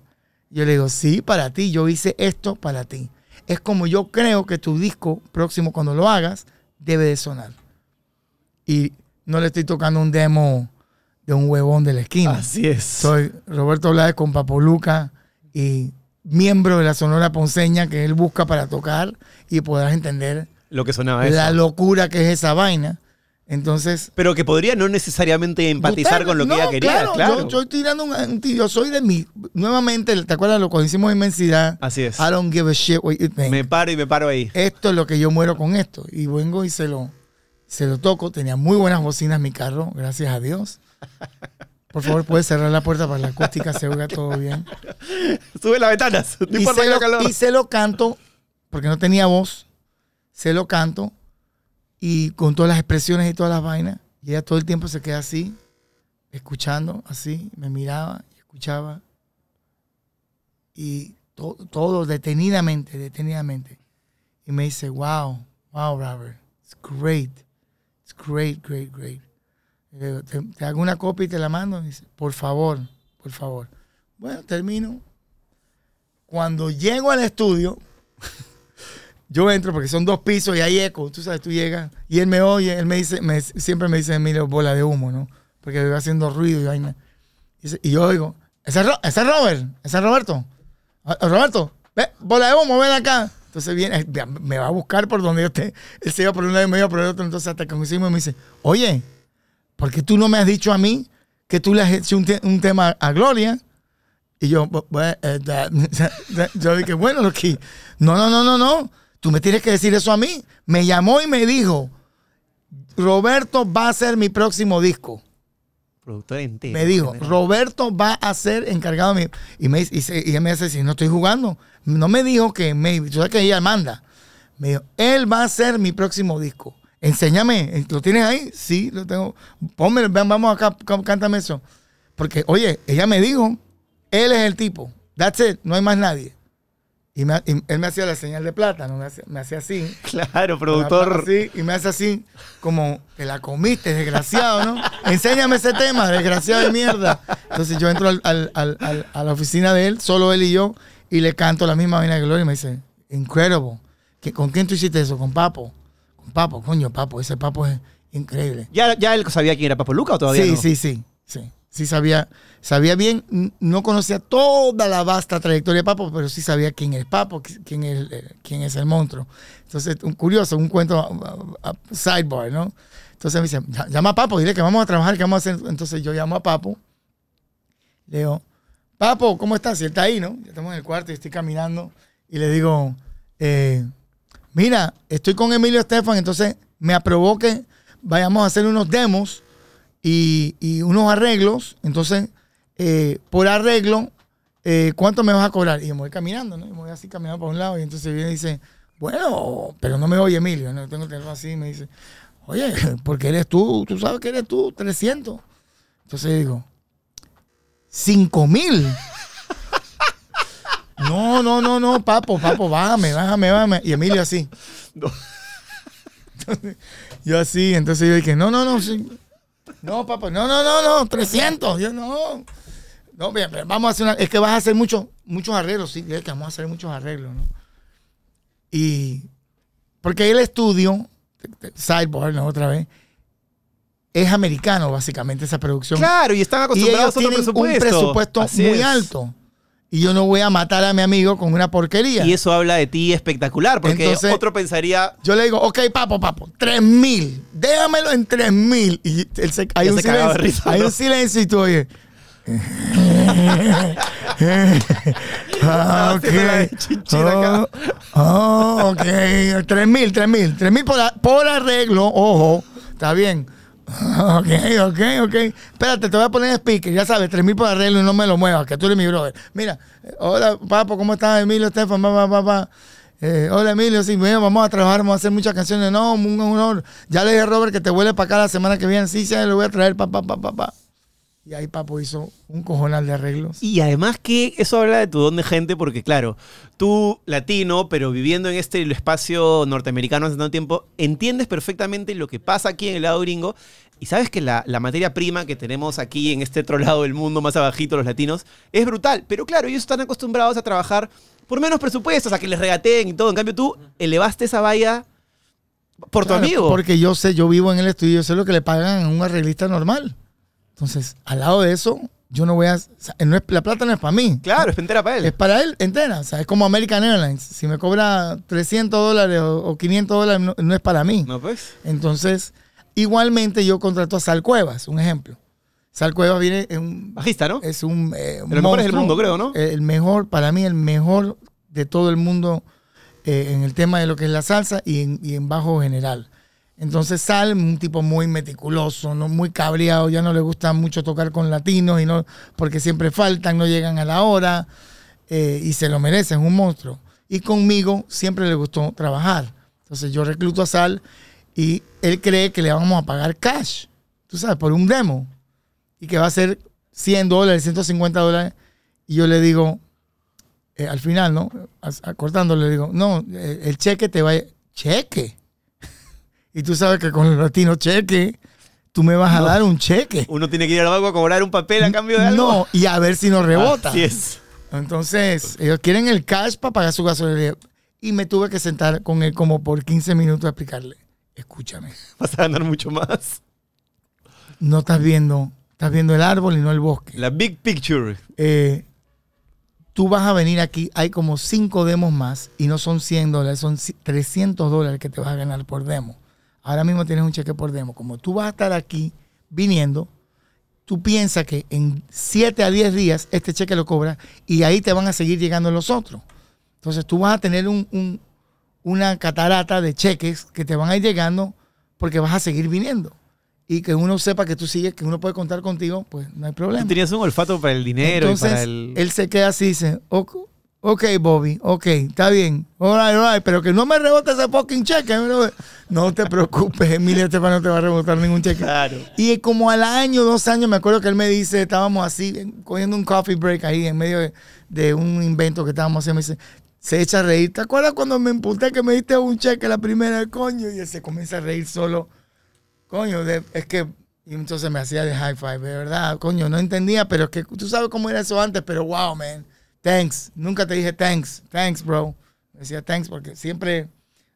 Yo le digo, sí, para ti, yo hice esto para ti. Es como yo creo que tu disco próximo, cuando lo hagas, debe de sonar. Y no le estoy tocando un demo de un huevón de la esquina. Así es. Soy Roberto Blades con Papo Luca y miembro de la Sonora Ponceña que él busca para tocar y podrás entender Lo que sonaba eso. la locura que es esa vaina. Entonces, Pero que podría no necesariamente empatizar con lo que No, ella quería, claro. Yo, yo estoy tirando un, un- yo soy de mi, nuevamente, ¿te acuerdas lo que hicimos Inmensidad? Así es. I don't give a shit what you think. Me paro y me paro ahí. Esto es lo que yo muero con esto. Y vengo y se lo, se lo toco. Tenía muy buenas bocinas mi carro, gracias a Dios. Por favor, puedes cerrar la puerta para la acústica, se oiga todo bien. Sube las ventanas. No y, se lo, haga calor. y se lo canto, porque no tenía voz, se lo canto y con todas las expresiones y todas las vainas. Y ella todo el tiempo se queda así, escuchando, así, me miraba y escuchaba. Y to- todo detenidamente, detenidamente. Y me dice, wow, wow, Robert, it's great, great, great, great. Digo, te, hago una copia y te la mando. Dice, por favor, por favor. Bueno, termino. Cuando llego al estudio, yo entro porque son dos pisos y hay eco. Tú sabes, tú llegas y él me oye, él me dice, me- siempre me dice, mira, bola de humo, ¿no? Porque va haciendo ruido y. Y, dice- y yo oigo, ese es, Ro- ese es Robert, ese es Roberto. Ah, Roberto, ve, bola de humo, ven acá. Entonces viene, eh, me va a buscar por donde yo esté. Él se iba por un lado y me iba por el otro. Entonces hasta que coincidimos y me dice, oye, ¿por qué tú no me has dicho a mí que tú le has hecho un, te- un tema a Gloria? Y yo, eh, yo dije, bueno, Loki, no, no, no, no, no. Tú me tienes que decir eso a mí. Me llamó y me dijo, Roberto va a ser mi próximo disco. Productor entero. Me dijo. Roberto va a ser encargado de mí. Y, me, dice- y, se- y él me dice, si no estoy jugando. No me dijo que maybe, tú sabes que ella manda. Me dijo, él va a ser mi próximo disco. Enséñame, ¿lo tienes ahí? Sí, lo tengo. Ponme, vamos acá, cá- cántame eso. Porque, oye, ella me dijo, él es el tipo. That's it, no hay más nadie. Y, me- y él me hacía la señal de plátano, me hacía, me hacía así. Claro, productor. Así, y me hace así, como, te la comiste, desgraciado, ¿no? Enséñame ese tema, desgraciado de mierda. Entonces yo entro al- al- al- a la oficina de él, solo él y yo, y le canto la misma vaina de Gloria y me dice, incredible. ¿Qué- ¿Con quién tú hiciste eso? Con Papo. Con Papo, coño, Papo, ese Papo es increíble. ¿Ya, ¿Ya él sabía quién era Papo Luca o todavía Sí, no? sí, sí, sí. Sí sabía, sabía bien, no conocía toda la vasta trayectoria de Papo, pero sí sabía quién es Papo, qui- quién es, el- quién es el monstruo. Entonces, curioso, un cuento a- a- a- sidebar, ¿no? Entonces me dice, "Ya- llama a Papo, dile que vamos a trabajar, que vamos a hacer. Entonces yo llamo a Papo, le digo, Papo, ¿cómo estás? Y él está ahí, ¿no? Ya estamos en el cuarto y estoy caminando y le digo, eh, mira, estoy con Emilio Estefan, entonces me aprobó que vayamos a hacer unos demos y, y unos arreglos. Entonces, eh, por arreglo, eh, ¿cuánto me vas a cobrar? Y yo me voy caminando, ¿no? Y me voy así caminando por un lado y entonces viene y dice, bueno, pero no me oye Emilio, ¿no? Tengo el teléfono así y me dice, oye, porque eres tú, tú sabes que eres tú, 300. Entonces digo, 5 mil. No, no, no, no, papo, papo, bájame, bájame, bájame. Y Emilio así. Entonces, yo así, entonces yo dije, no, no, no, sí. No, papá, no, no, no, no, 300. Yo no. No, bien, vamos a hacer una, es que vas a hacer muchos muchos arreglos, sí, es que vamos a hacer muchos arreglos, ¿no? Y porque el estudio, Sideboard, ¿no? Otra vez, es americano, básicamente, esa producción. Claro, y están y ellos acostumbrados a otro tienen presupuesto. un presupuesto Así muy es. alto. Y yo no voy a matar a mi amigo con una porquería. Y eso habla de ti espectacular, porque Entonces- otro pensaría, Yo le digo, ok, papo, papo, tres mil. Déjamelo en tres mil. Y él se, hay, un se silencio, risa, hay ¿no? un silencio y tú oyes. ah, ok. Haciendo la de chinchilla acá. Oh, oh, ok. Tres mil, tres mil. Tres mil por, a- por arreglo, ojo. Está bien. Ok, ok, ok. Espérate, te voy a poner speaker. Ya sabes, tres mil por arreglo y no me lo muevas, que tú eres mi brother. Mira, eh, hola, papo, ¿cómo estás, Emilio, Estefan? Pa, pa, pa, pa. Eh, hola, Emilio, sí, bueno, vamos a trabajar, vamos a hacer muchas canciones. No, un honor. Ya le dije a Robert que te vuelve para acá la semana que viene. Sí, sí, le voy a traer, pa, pa, pa, pa, pa. Y ahí Papo hizo un cojonal de arreglos. Y además que eso habla de tu don de gente, porque claro, tú latino, pero viviendo en este espacio norteamericano hace tanto tiempo, entiendes perfectamente lo que pasa aquí en el lado gringo y sabes que la, la materia prima que tenemos aquí en este otro lado del mundo, más abajito los latinos, es brutal. Pero claro, ellos están acostumbrados a trabajar por menos presupuestos, a que les regateen y todo. En cambio tú elevaste esa valla por tu Claro, amigo. Porque yo sé, yo vivo en el estudio, yo sé lo que le pagan a un arreglista normal. Entonces, al lado de eso, yo no voy a. o sea, no es- la plata no es para mí. Claro, es pentera para él. Es para él entera. O sea, es como American Airlines. Si me cobra 300 dólares o, o 500 dólares, no, no es para mí. No, pues. Entonces, igualmente yo contrato a Sal Cuevas, un ejemplo. Sal Cuevas viene en un Bajista, ¿no? es un, eh, los mejores del monstruo. mundo, creo, ¿no? El mejor, para mí, el mejor de todo el mundo eh, en el tema de lo que es la salsa y en, y en bajo general. Entonces Sal, un tipo muy meticuloso, ¿no? muy cabreado, ya no le gusta mucho tocar con latinos y no, porque siempre faltan, no llegan a la hora eh, y se lo merece, es un monstruo. Y conmigo siempre le gustó trabajar. Entonces yo recluto a Sal y él cree que le vamos a pagar cash, tú sabes, por un demo y que va a ser 100 dólares, 150 dólares. Y yo le digo, eh, al final, ¿no? Acortando, le digo, no, eh, el cheque te va a... ¿Cheque? Y tú sabes que con el latino cheque tú me vas a No. dar un cheque. Uno tiene que ir al banco a cobrar un papel a cambio de algo. No, y a ver si nos rebota. Así es. Entonces, ellos quieren el cash para pagar su gasolina. Y me tuve que sentar con él como por 15 minutos a explicarle. Escúchame, Vas a ganar mucho más. no estás viendo, estás viendo el árbol y no el bosque. La big picture. Eh, tú vas a venir aquí, hay como 5 demos más y no son 100 dólares, son 300 dólares que te vas a ganar por demo. Ahora mismo tienes un cheque por demo. Como tú vas a estar aquí viniendo, tú piensas que en 7 a 10 días este cheque lo cobras y ahí te van a seguir llegando los otros. Entonces tú vas a tener un- un- una catarata de cheques que te van a ir llegando porque vas a seguir viniendo. Y que uno sepa que tú sigues, que uno puede contar contigo, pues no hay problema. Tú tenías un olfato para el dinero Entonces, y para el. él se queda así y dice, ok, ok, Bobby, ok, está bien. All right, all right, pero que no me rebote ese fucking cheque. No te preocupes, Emilia Estefan no te va a rebotar ningún cheque. Claro. Y como al año, dos años, me acuerdo que él me dice, estábamos así, cogiendo un coffee break ahí en medio de, de un invento que estábamos haciendo. Me dice, se echa a reír. ¿Te acuerdas cuando me emputé que me diste un cheque la primera, coño? Y él se comienza a reír solo. Coño, de- es que. Y entonces me hacía de high five, de verdad, coño, no entendía, pero es que tú sabes cómo era eso antes, pero wow, man. Thanks. Nunca te dije thanks. Thanks, bro. Decía thanks porque siempre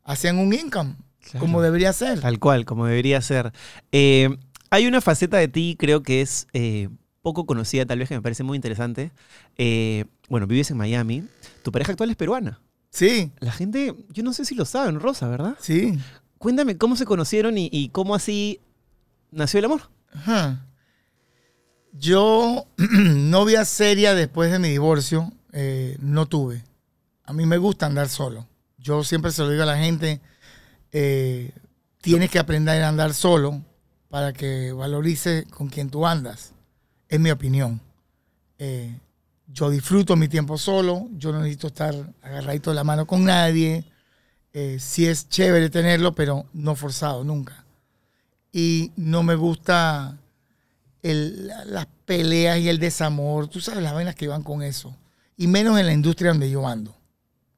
hacían un income, Claro. como debería ser. Tal cual, como debería ser. Eh, hay una faceta de ti, creo que es eh, poco conocida, tal vez que me parece muy interesante. Eh, bueno, vives en Miami. Tu pareja actual es peruana. Sí, La gente, yo no sé si lo saben, Rosa, ¿verdad? sí. Cuéntame cómo se conocieron y, y cómo así nació el amor. Ajá. Yo, novia seria después de mi divorcio, eh, no tuve. A mí me gusta andar solo. Yo siempre se lo digo a la gente, eh, tienes que aprender a andar solo para que valorice con quien tú andas. Es mi opinión. Eh, yo disfruto mi tiempo solo, yo no necesito estar agarradito de la mano con nadie. Eh, sí es chévere tenerlo, pero no forzado nunca y no me gusta el- la- las peleas y el desamor. Tú sabes las vainas que van con eso. Y menos en la industria donde yo ando.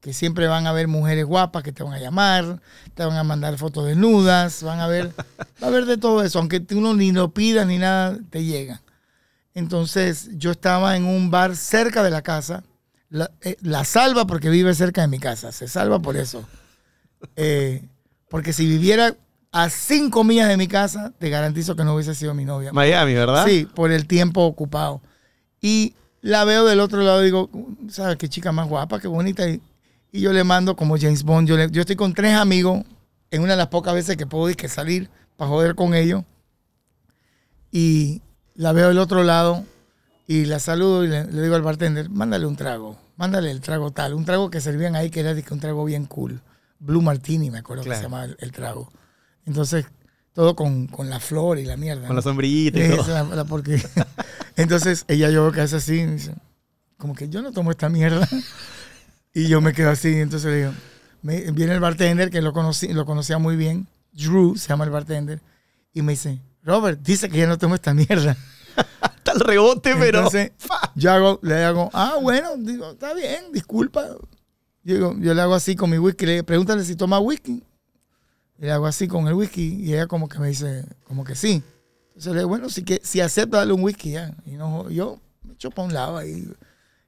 Que siempre van a haber mujeres guapas que te van a llamar, te van a mandar fotos desnudas, van a ver, va a haber de todo eso. Aunque tú no ni lo pidas ni nada, te llega. Entonces yo estaba en un bar cerca de la casa. La, eh, la salva porque vive cerca de mi casa. Se salva por eso. Eh, porque si viviera a cinco millas de mi casa, te garantizo que no hubiese sido mi novia. Miami, ¿verdad? Sí, por el tiempo ocupado. Y la veo del otro lado y digo, ¿sabes qué chica más guapa, qué bonita? Y, y yo le mando como James Bond. Yo, le- yo estoy con tres amigos en una de las pocas veces que puedo que salir para joder con ellos. Y la veo del otro lado y la saludo y le, le digo al bartender, mándale un trago, mándale el trago tal. Un trago que servían ahí que era un trago bien cool. Blue Martini, me acuerdo que se llamaba el, el trago. Entonces, todo con, con la flor y la mierda. Con ¿no? la sombrillita y todo. la- la porquería. Entonces ella yo que hace así dice, como que yo no tomo esta mierda. Y yo me quedo así, entonces le digo, me- viene el bartender que lo, conocí, lo conocía muy bien, Drew se llama el bartender, y me dice, Robert, dice que ya no tomo esta mierda. Está el rebote, pero. Entonces yo hago, le hago, ah, bueno, digo, está bien, disculpa. Yo, digo, yo le hago así con mi whisky, le pregúntale si toma whisky. Y le hago así con el whisky y ella como que me dice, como que sí. Entonces le digo, bueno, si, que, si acepta, dale un whisky ya. Y no, yo me echo para un lado ahí.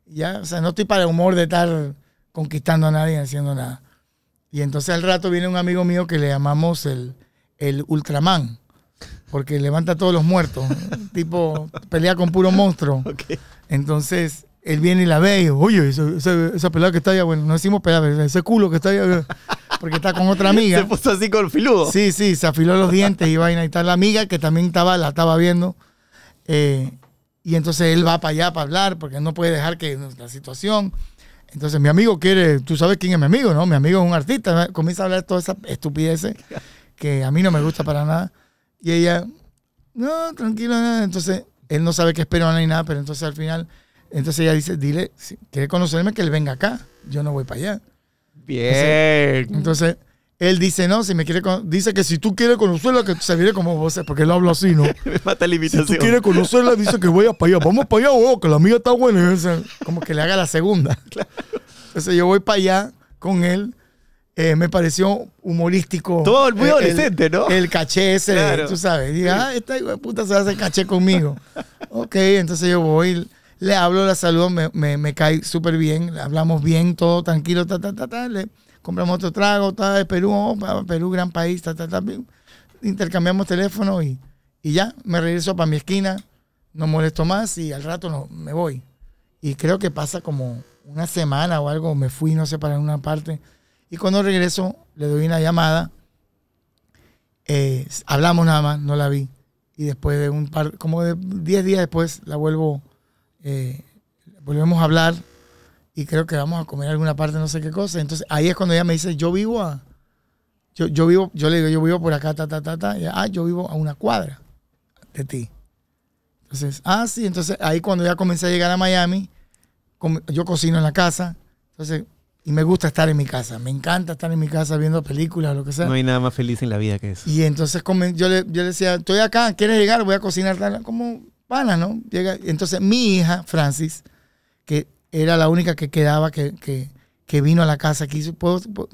Ya, o sea, no estoy para el humor de estar conquistando a nadie haciendo nada. Y entonces al rato viene un amigo mío que le llamamos el, el Ultraman, porque levanta a todos los muertos. tipo, pelea con puro monstruo. Ok. Entonces, él viene y la ve y dice, oye, esa, esa, esa pelada que está allá, bueno, no decimos pelada, pero ese culo que está allá, porque está con otra Se amiga. puso así con filudo. Sí, sí, se afiló los dientes y vaina y tal. La amiga que también estaba, la estaba viendo. eh, y entonces él va para allá para hablar, porque no puede dejar que la situación. Entonces mi amigo quiere, tú sabes quién es mi amigo, ¿no? Mi amigo es un artista, comienza a hablar toda esa estupidez que a mí no me gusta para nada. Y ella, no, tranquilo, nada. Entonces él no sabe qué es peruana ni nada, pero entonces al final, entonces ella dice, dile, si quiere conocerme, que él venga acá. Yo no voy para allá. Bien. Entonces, él dice, no, si me quiere, dice que si tú quieres conocerla, que se viene como vos, porque él habla así, ¿no? Me mata la Si tú invitación. quieres conocerla, dice que vaya para allá. Vamos para allá, oh, que la mía está buena. Como que le haga la segunda. Entonces yo voy para allá con él. eh, me pareció humorístico. Todo muy el- adolescente, ¿no? El caché ese, Claro. tú sabes. Diga, ah, esta puta se hace caché conmigo. ok, entonces yo voy, le hablo, la saludo, me, me, me cae súper bien, hablamos bien, todo tranquilo, ta, ta, ta, ta, le compramos otro trago, ta, de Perú, oh, Perú, gran país, ta, ta, ta, intercambiamos teléfono y, y ya, me regreso para mi esquina, no molesto más y al rato no, me voy. Y creo que pasa como una semana o algo, me fui, no sé, para una parte. Y cuando regreso, le doy una llamada. eh, hablamos nada más, no la vi. Y después de un par, como de 10 días después, la vuelvo, eh, volvemos a hablar. Y creo que vamos a comer alguna parte, no sé qué cosa. Entonces ahí es cuando ella me dice, yo vivo a. Yo, yo vivo, yo le digo, yo vivo por acá, ta, ta, ta, ta. Y ah, yo vivo a una cuadra de ti. Entonces, ah, sí, entonces ahí cuando ya comencé a llegar a Miami, yo cocino en la casa, entonces, y me gusta estar en mi casa, me encanta estar en mi casa viendo películas lo que sea. No hay nada más feliz en la vida que eso. Y entonces yo le, yo le decía, estoy acá, ¿quieres llegar? Voy a cocinar tal", como pana, ¿no? Llega, entonces mi hija, Francis, que era la única que quedaba, que, que, que vino a la casa, quiso, puedo- puedo-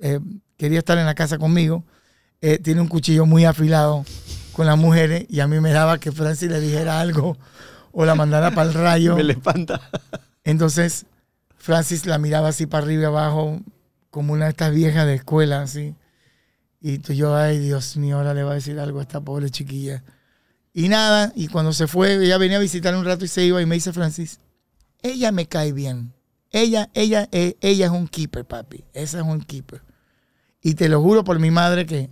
eh, quería estar en la casa conmigo, eh, tiene un cuchillo muy afilado con las mujeres y a mí me daba que Francis le dijera algo o la mandara para el rayo. Me le espanta. Entonces, Francis la miraba así para arriba y abajo, como una de estas viejas de escuela, así. Y tú, yo, ay, Dios mío, ahora le va a decir algo a esta pobre chiquilla. Y nada, y cuando se fue, ella venía a visitar un rato y se iba y me dice Francis, ella me cae bien. Ella, ella, eh, ella es un keeper, papi. Esa es un keeper. Y te lo juro por mi madre que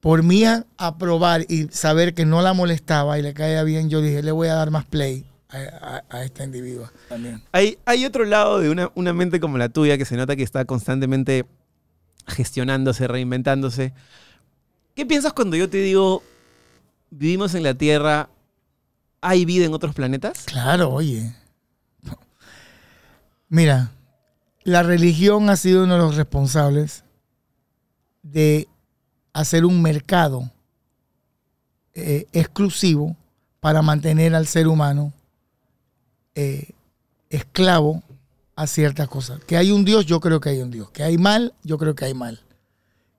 por mí a- aprobar y saber que no la molestaba y le caía bien, yo dije, le voy a dar más play a, a- a esta individua también. Hay, hay otro lado de una, una mente como la tuya que se nota que está constantemente gestionándose, reinventándose. ¿Qué piensas cuando yo te digo, vivimos en la Tierra, hay vida en otros planetas? Claro, oye. Mira, la religión ha sido uno de los responsables de hacer un mercado eh, exclusivo para mantener al ser humano eh, esclavo a ciertas cosas. Que hay un Dios, yo creo que hay un Dios. Que hay mal, yo creo que hay mal.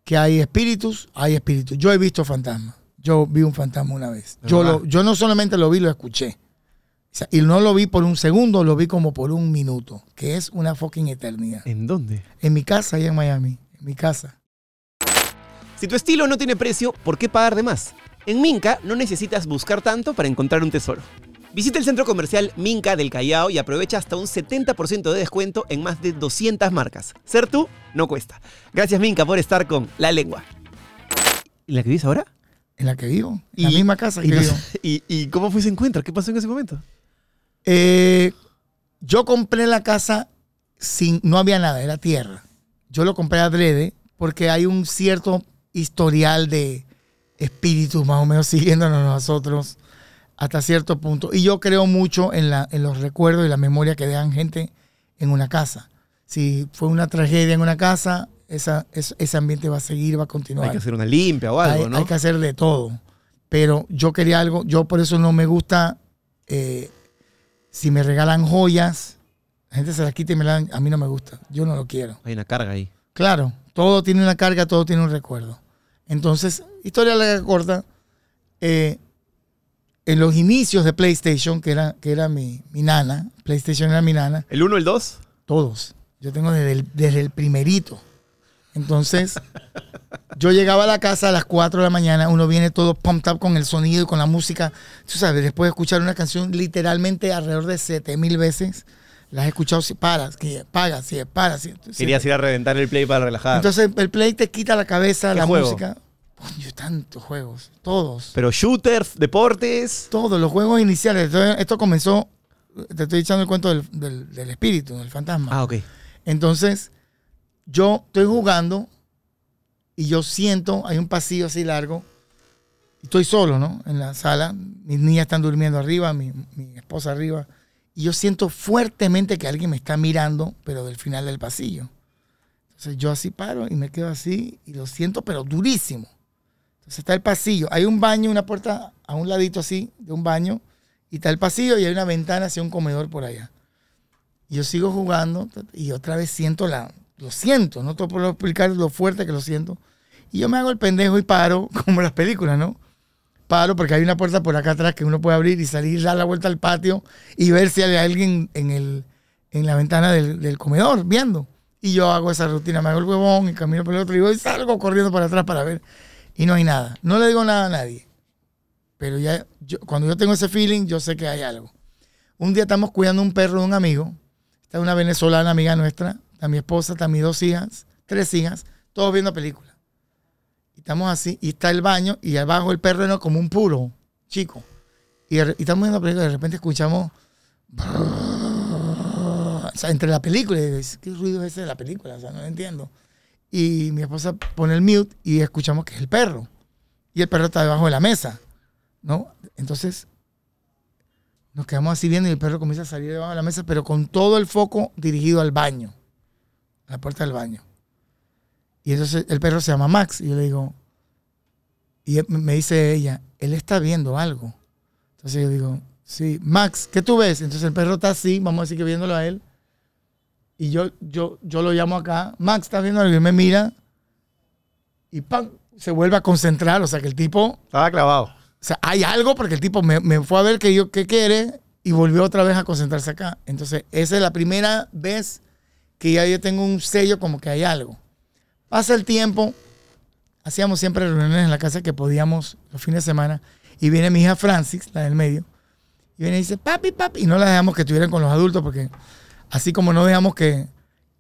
Que hay espíritus, hay espíritus. Yo he visto fantasmas. Yo vi un fantasma una vez. Yo, lo, yo no solamente lo vi, lo escuché. O sea, y no lo vi por un segundo, lo vi como por un minuto, que es una fucking eternidad. ¿En dónde? En mi casa, allá en Miami. En mi casa. Si tu estilo no tiene precio, ¿por qué pagar de más? En Minca no necesitas buscar tanto para encontrar un tesoro. Visita el centro comercial Minca del Callao y aprovecha hasta un 70% de descuento en más de 200 marcas. Ser tú no cuesta. Gracias Minca por estar con La Lengua. ¿Y la que vives ahora? En la que vivo. En la misma casa que ¿Y, vivo. y- y cómo fue ese encuentro? ¿Qué pasó en ese momento? Eh, yo compré la casa sin, no había nada, era tierra. Yo lo compré adrede porque hay un cierto historial de espíritus más o menos siguiéndonos nosotros hasta cierto punto. Y yo creo mucho en, la, en los recuerdos y la memoria que dejan gente en una casa. Si fue una tragedia en una casa, esa, es- ese ambiente va a seguir, va a continuar Hay que hacer una limpia o algo, hay, ¿no? hay que hacer de todo. Pero yo quería algo, yo por eso no me gusta, eh, si me regalan joyas, la gente se las quita y me la dan, a mí no me gusta, yo no lo quiero. Hay una carga ahí. Claro, todo tiene una carga, todo tiene un recuerdo. Entonces, historia larga corta, eh, en los inicios de PlayStation, que era, que era mi, mi nana, PlayStation era mi nana, ¿El 1, el 2? todos. Yo tengo desde el, desde el primerito. Entonces, yo llegaba a la casa a las 4 de la mañana, uno viene todo pumped up con el sonido y con la música. Tú sabes, después de escuchar una canción literalmente alrededor de 7 mil veces, la has escuchado si paras, que paga, si para, si, si- Querías ir a reventar el play para relajar. Entonces, el play te quita la cabeza, ¿Qué la juego? música. Coño, tantos juegos, todos. Pero shooters, deportes. Todos los juegos iniciales. Esto, esto comenzó, te estoy echando el cuento del, del- del espíritu, del fantasma. Ah, ok. Entonces, yo estoy jugando y yo siento, hay un pasillo así largo, estoy solo, ¿no? En la sala, mis niñas están durmiendo arriba, mi, mi esposa arriba, y yo siento fuertemente que alguien me está mirando, pero del final del pasillo. Entonces yo así paro y me quedo así y lo siento, pero durísimo. Entonces está el pasillo, hay un baño, una puerta a un ladito así de un baño, y está el pasillo y hay una ventana hacia un comedor por allá. Yo sigo jugando y otra vez siento la, lo siento, no te puedo explicar lo fuerte que lo siento. Y yo me hago el pendejo y paro, como las películas, ¿no? Paro porque hay una puerta por acá atrás que uno puede abrir y salir, dar la vuelta al patio y ver si hay alguien en, el, en la ventana del, comedor viendo. Y yo hago esa rutina, me hago el huevón y camino por el otro y voy salgo corriendo para atrás para ver. Y no hay nada. No le digo nada a nadie. Pero ya, yo- cuando yo tengo ese feeling, yo sé que hay algo. Un día estamos cuidando un perro de un amigo. Está una venezolana amiga nuestra. Mi esposa, están mis dos hijas, tres hijas, todos viendo películas. Y estamos así, y está el baño, y abajo el perro como un puro, chico. Y, estamos viendo películas, y de repente escuchamos. O sea, entre la película, y ¿qué ruido es ese de la película? O sea, no lo entiendo. Y mi esposa pone el mute y escuchamos que es el perro. Y el perro está debajo de la mesa, ¿no? Entonces, nos quedamos así viendo y el perro comienza a salir debajo de la mesa, pero con todo el foco dirigido al baño, la puerta del baño. Y entonces el perro se llama Max. Y yo le digo, y me dice ella, él está viendo algo. Entonces yo digo, sí, Max, ¿qué tú ves? Entonces el perro está así, vamos a decir que viéndolo a él. Y yo, yo, yo lo llamo acá, Max, ¿estás viendo algo? Y él me mira y ¡pam! se vuelve a concentrar. O sea que el tipo Estaba clavado. o sea, hay algo porque el tipo me, me fue a ver que yo qué quiere y volvió otra vez a concentrarse acá. Entonces, esa es la primera vez que ya yo tengo un sello como que hay algo. Pasa el tiempo, hacíamos siempre reuniones en la casa que podíamos los fines de semana y viene mi hija Francis, la del medio, y viene y dice, papi, papi, y no la dejamos que estuvieran con los adultos porque así como no dejamos que,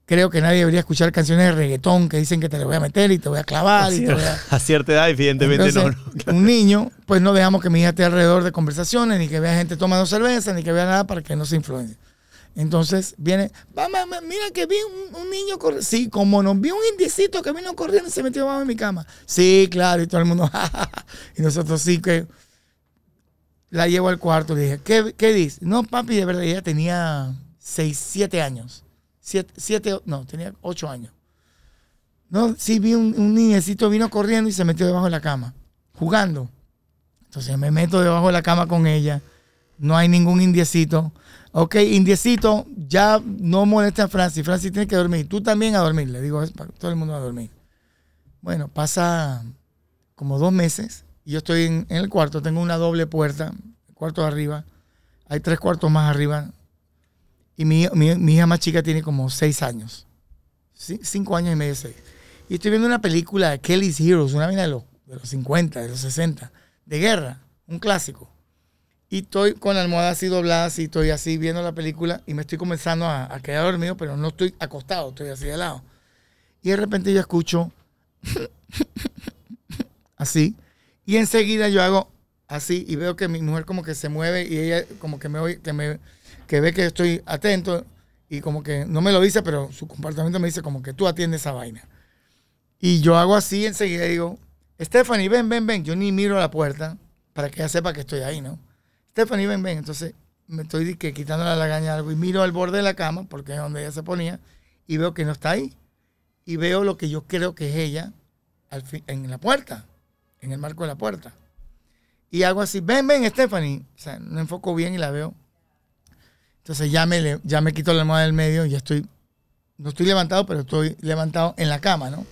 creo que nadie debería escuchar canciones de reggaetón que dicen que te le voy a meter y te voy a clavar y te voy a... A cierta edad, evidentemente Entonces, no. no. un niño, pues no dejamos que mi hija esté alrededor de conversaciones, ni que vea gente tomando cerveza, ni que vea nada para que no se influencie. Entonces viene, mamá, mira que vi un, niño corriendo. Sí, como no, vi un indiecito que vino corriendo y se metió abajo de mi cama. Sí, claro, y todo el mundo, y nosotros sí que la llevo al cuarto, le dije, ¿qué, qué dice? No, papi, de verdad, ella tenía 6, 7 años. 7, no, tenía 8 años. No, sí vi un, un niñecito vino corriendo y se metió debajo de la cama, jugando. Entonces me meto debajo de la cama con ella. No hay ningún indiecito. Ok, indiecito, ya no molesta a Francis. Francis tiene que dormir. Tú también a dormir. Le digo, todo el mundo a dormir. Bueno, pasa como dos meses y yo estoy en, el cuarto. Tengo una doble puerta, cuarto arriba. Hay tres cuartos más arriba. Y mi, hija más chica tiene como seis años. Cinco años y medio, seis. Y estoy viendo una película de Kelly's Heroes, una vaina de los, de los 50, de los 60, de guerra, un clásico. Y estoy con la almohada así doblada, así estoy así viendo la película y me estoy comenzando a, a quedar dormido, pero no estoy acostado, estoy así de lado. Y de repente yo escucho así, y enseguida yo hago así y veo que mi mujer como que se mueve y ella como que me oye, que me que ve que estoy atento y como que no me lo dice, pero su comportamiento me dice como que tú atiendes esa vaina. Y yo hago así enseguida digo, Stephanie, ven, ven, ven. Yo ni miro a la puerta para que ella sepa que estoy ahí, ¿no? Stephanie, ven, ven. Entonces me estoy que quitando la lagaña algo y miro al borde de la cama, porque es donde ella se ponía, y veo que no está ahí. Y veo lo que yo creo que es ella en la puerta, en el marco de la puerta. Y hago así, ven, ven, Stephanie. O sea, no enfoco bien y la veo. Entonces ya me, ya me quito la almohada del medio y ya estoy, no estoy levantado, pero estoy levantado en la cama, ¿no?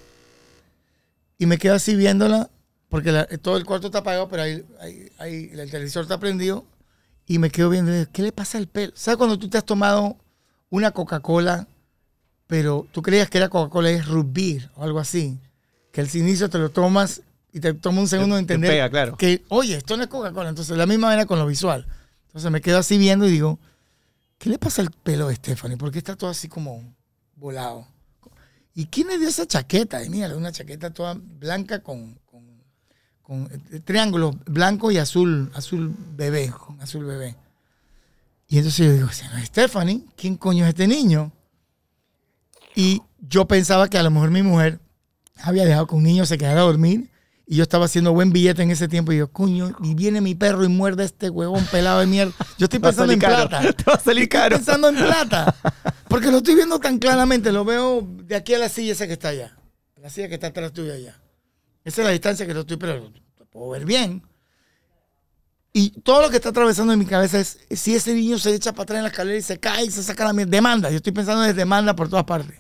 Y me quedo así viéndola, porque todo el cuarto está apagado, pero ahí, ahí- ahí el televisor está prendido. Y me quedo viendo, ¿qué le pasa al pelo? ¿Sabes cuando tú te has tomado una Coca-Cola, pero tú creías que era Coca-Cola es beer o algo así? Que al inicio te lo tomas y te toma un segundo de Te entender pega, claro. que, oye, esto no es Coca-Cola. Entonces, la misma manera con lo visual. Entonces me quedo así viendo y digo, ¿qué le pasa al pelo de Stephanie? ¿Por qué está todo así como volado? ¿Y quién le dio esa chaqueta? Y mira, una chaqueta toda blanca con, con, con, eh, triángulos blanco y azul, azul bebé, con azul bebé. Y entonces yo digo, "Si no es Stephanie, ¿quién coño es este niño? Y yo pensaba que a lo mejor mi mujer había dejado que un niño se quedara a dormir y yo estaba haciendo buen billete en ese tiempo y yo, coño, y viene mi perro y muerde a este huevón pelado de mierda. Yo estoy pensando en caro. plata. Te va a salir Estoy caro. pensando en plata. Porque lo estoy viendo tan claramente. Lo veo de aquí a la silla esa que está allá. La silla que está atrás tuya allá. Esa es la distancia que lo estoy, pero lo puedo ver bien. Y todo lo que está atravesando en mi cabeza es si ese niño se echa para atrás en la escalera y se cae y se saca la mierda. Demanda. Yo estoy pensando en demanda por todas partes.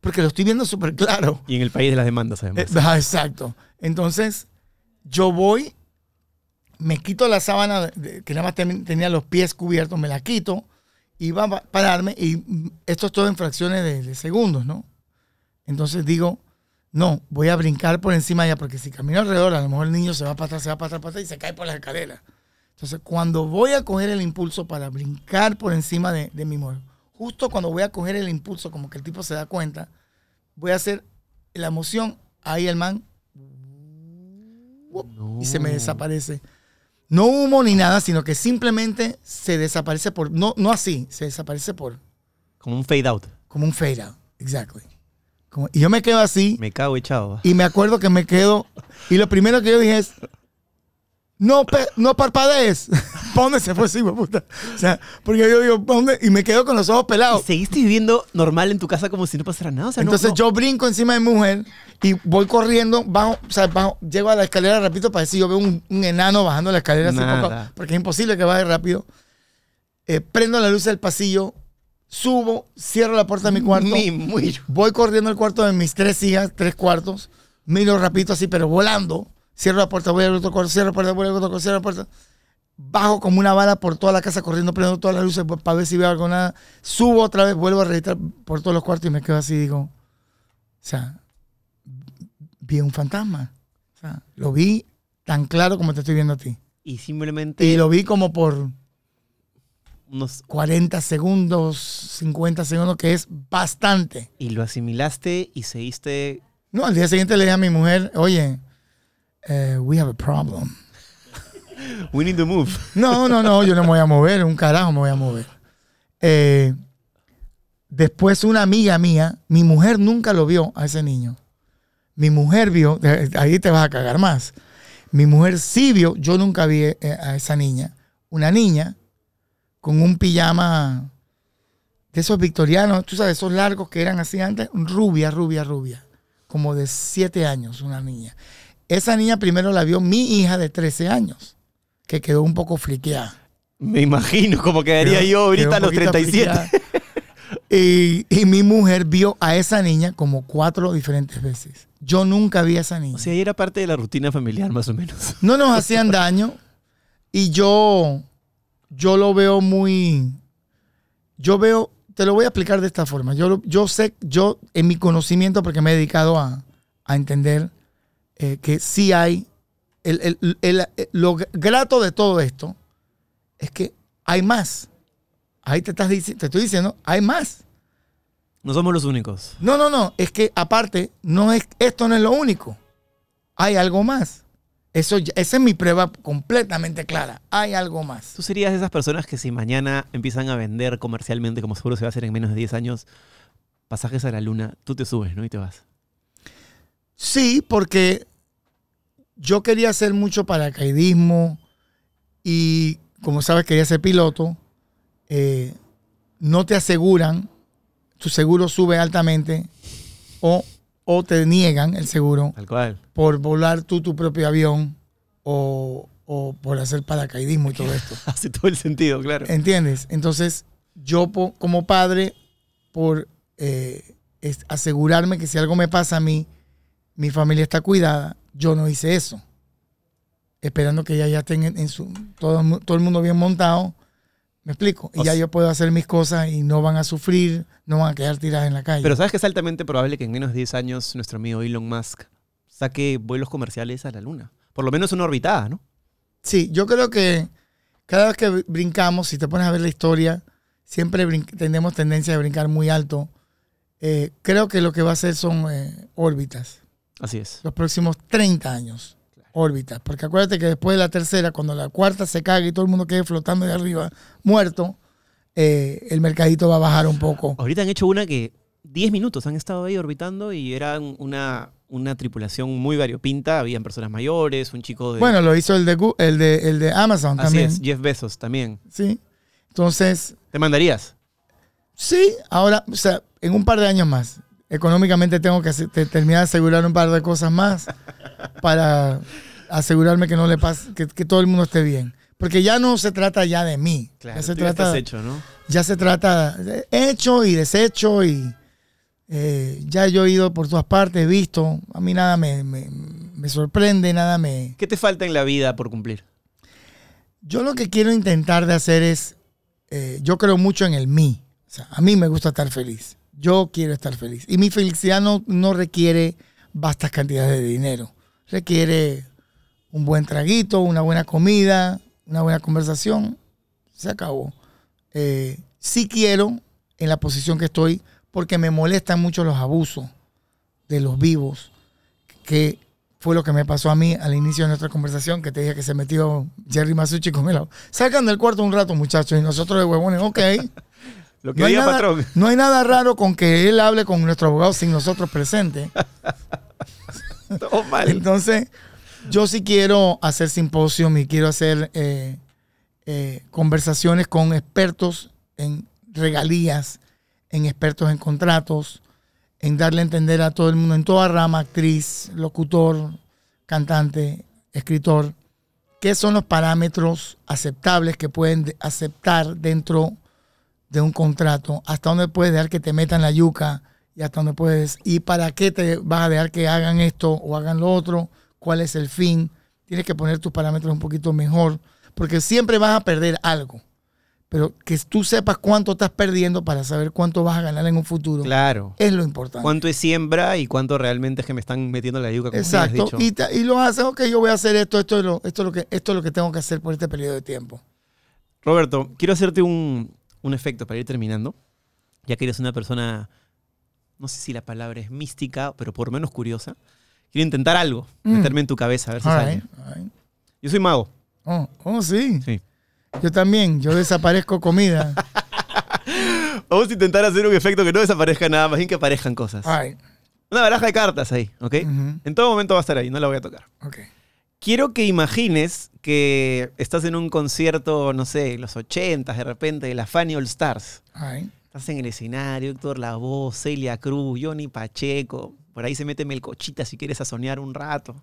porque lo estoy viendo súper claro. Y en el país de las demandas, además. Eh, ah, exacto. Entonces, yo voy, me quito la sábana de- que nada más ten- tenía los pies cubiertos, me la quito, iba a pa- pararme y mm, esto es todo en fracciones de, de segundos, ¿no? Entonces digo, no, voy a brincar por encima de ella porque si camino alrededor, a lo mejor el niño se va para atrás, se va para atrás, para atrás y se cae por las escaleras. Entonces, cuando voy a coger el impulso para brincar por encima de, de mi mujer, justo cuando voy a coger el impulso, como que el tipo se da cuenta, voy a hacer la emoción, ahí el man y se me desaparece. No humo ni nada, sino que simplemente se desaparece por, no, no así, se desaparece por, Como un fade out. como un fade out, exactly. Como- y yo me quedo así Me cago echado. y me acuerdo que me quedo, y lo primero que yo dije es, no, pe- no parpadees. ¿Para dónde se fue de puta? O sea, porque yo digo, ¿pa' dónde? Y me quedo con los ojos ¿Y pelados. seguiste viviendo normal en tu casa como si no pasara nada? O sea, no- Entonces no- yo brinco encima de mi mujer y voy corriendo, bajo, o sea, bajo, llego a la escalera rápido para decir, yo veo un, un enano bajando la escalera así poco, porque es imposible que baje rápido. Eh, prendo la luz del pasillo, subo, cierro la puerta de mi cuarto, Ni muy. voy corriendo al cuarto de mis tres hijas, tres cuartos, miro rapidito así, pero volando, cierro la puerta, voy al otro cuarto, cierro la puerta, voy al otro cuarto, cierro la puerta. Bajo como una bala por toda la casa, corriendo, prendo todas las luces para ver si veo algo, nada. Subo otra vez, vuelvo a registrar por todos los cuartos y me quedo así, digo, o sea, vi un fantasma. O sea, lo vi tan claro como te estoy viendo a ti. Y simplemente Y lo vi como por unos 40 segundos, 50 segundos, que es bastante. y lo asimilaste y seguiste No, al día siguiente le dije a mi mujer, oye, eh, we have a problem. we need to move. No, no, no, yo no me voy a mover, un carajo me voy a mover. Eh, después una amiga mía, mi mujer nunca lo vio a ese niño. Mi mujer vio, eh, ahí te vas a cagar más. Mi mujer sí vio, yo nunca vi a esa niña. Una niña con un pijama de esos victorianos, tú sabes, esos largos que eran así antes, rubia, rubia, rubia. Como de siete años, una niña. Esa niña primero la vio mi hija de 13 años, que quedó un poco friqueada. Me imagino cómo quedaría Quedó- yo ahorita a los poquito 37. friqueada. Y, y mi mujer vio a esa niña como cuatro diferentes veces. Yo nunca vi a esa niña. O sea, era parte de la rutina familiar, más o menos. no nos hacían daño y yo, yo lo veo muy... Yo veo, te lo voy a explicar de esta forma. Yo, yo sé, yo en mi conocimiento, porque me he dedicado a, a entender eh, que sí hay, el, el- el- el- lo grato de todo esto es que hay más. Ahí te, estás, te estoy diciendo, hay más. No somos los únicos. No, no, no. Es que aparte, no es, esto no es lo único. Hay algo más. Eso, esa es mi prueba completamente clara. Hay algo más. Tú serías de esas personas que si mañana empiezan a vender comercialmente, como seguro se va a hacer en menos de 10 años, pasajes a la luna, tú te subes, ¿no? Y te vas. Sí, porque yo quería hacer mucho paracaidismo y, como sabes, quería ser piloto. Eh, no te aseguran, tu seguro sube altamente o, o te niegan el seguro Tal cual. por volar tú tu propio avión o, o por hacer paracaidismo y todo esto. Hace todo el sentido, claro. ¿Entiendes? Entonces, yo po- como padre, por eh, es- asegurarme que si algo me pasa a mí, mi familia está cuidada, yo no hice eso. Esperando que ella ya tenga en su, todo, todo el mundo bien montado. ¿Me explico? Y O ya sea- yo puedo hacer mis cosas y no van a sufrir, no van a quedar tiradas en la calle. Pero sabes que es altamente probable que en menos de 10 años nuestro amigo Elon Musk saque vuelos comerciales a la luna. Por lo menos una orbitada, ¿no? Sí, yo creo que cada vez que br- brincamos, si te pones a ver la historia, siempre tenemos tendencia a brincar muy alto. Eh, creo que lo que va a hacer son eh, órbitas, Así es. los próximos 30 años. Órbitas, porque acuérdate que después de la tercera, cuando la cuarta se cague y todo el mundo quede flotando de arriba, muerto, eh, el mercadito va a bajar un poco. Ahorita han hecho una que 10 minutos han estado ahí orbitando y era una, una tripulación muy variopinta. Habían personas mayores, un chico de... Bueno, lo hizo el de, Gu- el de, el de Amazon así también. es, Jeff Bezos también. Sí. Entonces, ¿Te mandarías? Sí, ahora, o sea, en un par de años más. Económicamente tengo que terminar de asegurar un par de cosas más para asegurarme que no le pase, que, que todo el mundo esté bien. Porque ya no se trata ya de mí. ya se tú ya trata, estás hecho, ¿no? ya se trata de hecho y deshecho y Eh, ya yo he ido por todas partes, he visto. A mí nada me, me- me sorprende, nada me... ¿Qué te falta en la vida por cumplir? Yo lo que quiero intentar de hacer es, eh, yo creo mucho en el mí. O sea, a mí me gusta estar feliz. Yo quiero estar feliz. Y mi felicidad no, no requiere vastas cantidades de dinero. Requiere un buen traguito, una buena comida, una buena conversación. Se acabó. Eh, sí quiero, en la posición que estoy, porque me molestan mucho los abusos de los vivos, que fue lo que me pasó a mí al inicio de nuestra conversación, que te dije que se metió Jerry Masucci con el Salgan del cuarto un rato, muchachos, y nosotros de huevones, ok. Lo que No hay, nada, patrón. no hay nada raro con que él hable con nuestro abogado sin nosotros presentes. Todo mal. Entonces, yo sí quiero hacer simposios y quiero hacer eh, eh, conversaciones con expertos en regalías, en expertos en contratos, en darle a entender a todo el mundo, en toda rama, actriz, locutor, cantante, escritor, qué son los parámetros aceptables que pueden de- aceptar dentro de un contrato, hasta dónde puedes dejar que te metan la yuca y hasta dónde puedes, y para qué te vas a dejar que hagan esto o hagan lo otro, cuál es el fin. Tienes que poner tus parámetros un poquito mejor, porque siempre vas a perder algo, pero que tú sepas cuánto estás perdiendo para saber cuánto vas a ganar en un futuro. Claro. Es lo importante. ¿Cuánto es siembra y cuánto realmente es que me están metiendo la yuca? Como has Exacto. dicho? Y, lo haces, ok, yo voy a hacer esto, esto es, lo, esto, es lo que, esto es lo que tengo que hacer por este periodo de tiempo. Roberto, quiero hacerte un, un efecto para ir terminando. Ya que eres una persona, no sé si la palabra es mística, pero por lo menos curiosa. Quiero intentar algo, Mm. meterme en tu cabeza, a ver si All sale. right, all right. Yo soy mago. Oh, oh, sí. Sí. Yo también, yo desaparezco comida. Vamos a intentar hacer un efecto que no desaparezca nada, más bien que aparezcan cosas. All right. Una baraja de cartas ahí, ¿ok? En todo momento va a estar ahí, no la voy a tocar. Ok. Quiero que imagines que estás en un concierto, no sé, los 80 de repente, de la Fanny All Stars. Estás en el escenario, Héctor Lavoe, Celia Cruz, Johnny Pacheco. Por ahí se mete Melcochita si quieres soñar un rato.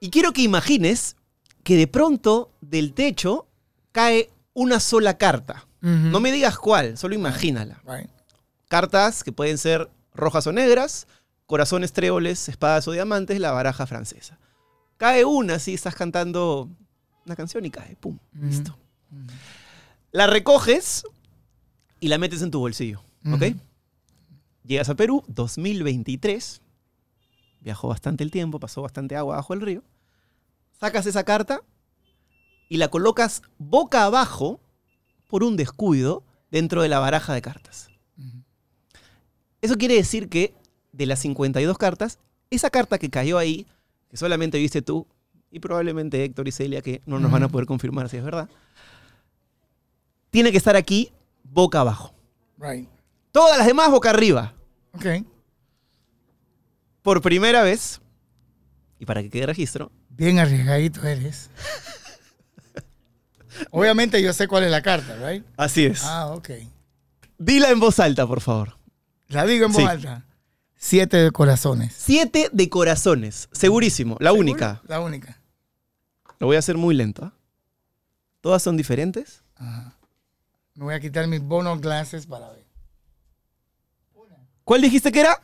Y quiero que imagines que de pronto del techo cae una sola carta. No me digas cuál, solo imagínala. Right. Cartas que pueden ser rojas o negras, corazones, tréboles, espadas o diamantes, la baraja francesa. Cae una, si estás cantando una canción y cae, pum, Ujú. listo. La recoges y la metes en tu bolsillo, ¿ok? Ujú. Llegas a Perú, 2023. Viajó bastante el tiempo, pasó bastante agua bajo el río. Sacas esa carta y la colocas boca abajo por un descuido dentro de la baraja de cartas. Eso quiere decir que de las 52 cartas, esa carta que cayó ahí, que solamente viste tú y probablemente Héctor y Celia, que no nos van a poder confirmar si es verdad, tiene que estar aquí boca abajo. Right. Todas las demás boca arriba. Ok. Por primera vez, y para que quede registro, Bien arriesgadito eres. Obviamente yo sé cuál es la carta, right? así es. Ah, ok. Dila en voz alta, por favor. La digo en voz Sí. alta. Siete de corazones. Siete de corazones. Segurísimo. La única. La única. Lo voy a hacer muy lento. ¿ah? Todas son diferentes. Ajá. Me voy a quitar mis bonos glasses para ver. ¿Cuál dijiste que era?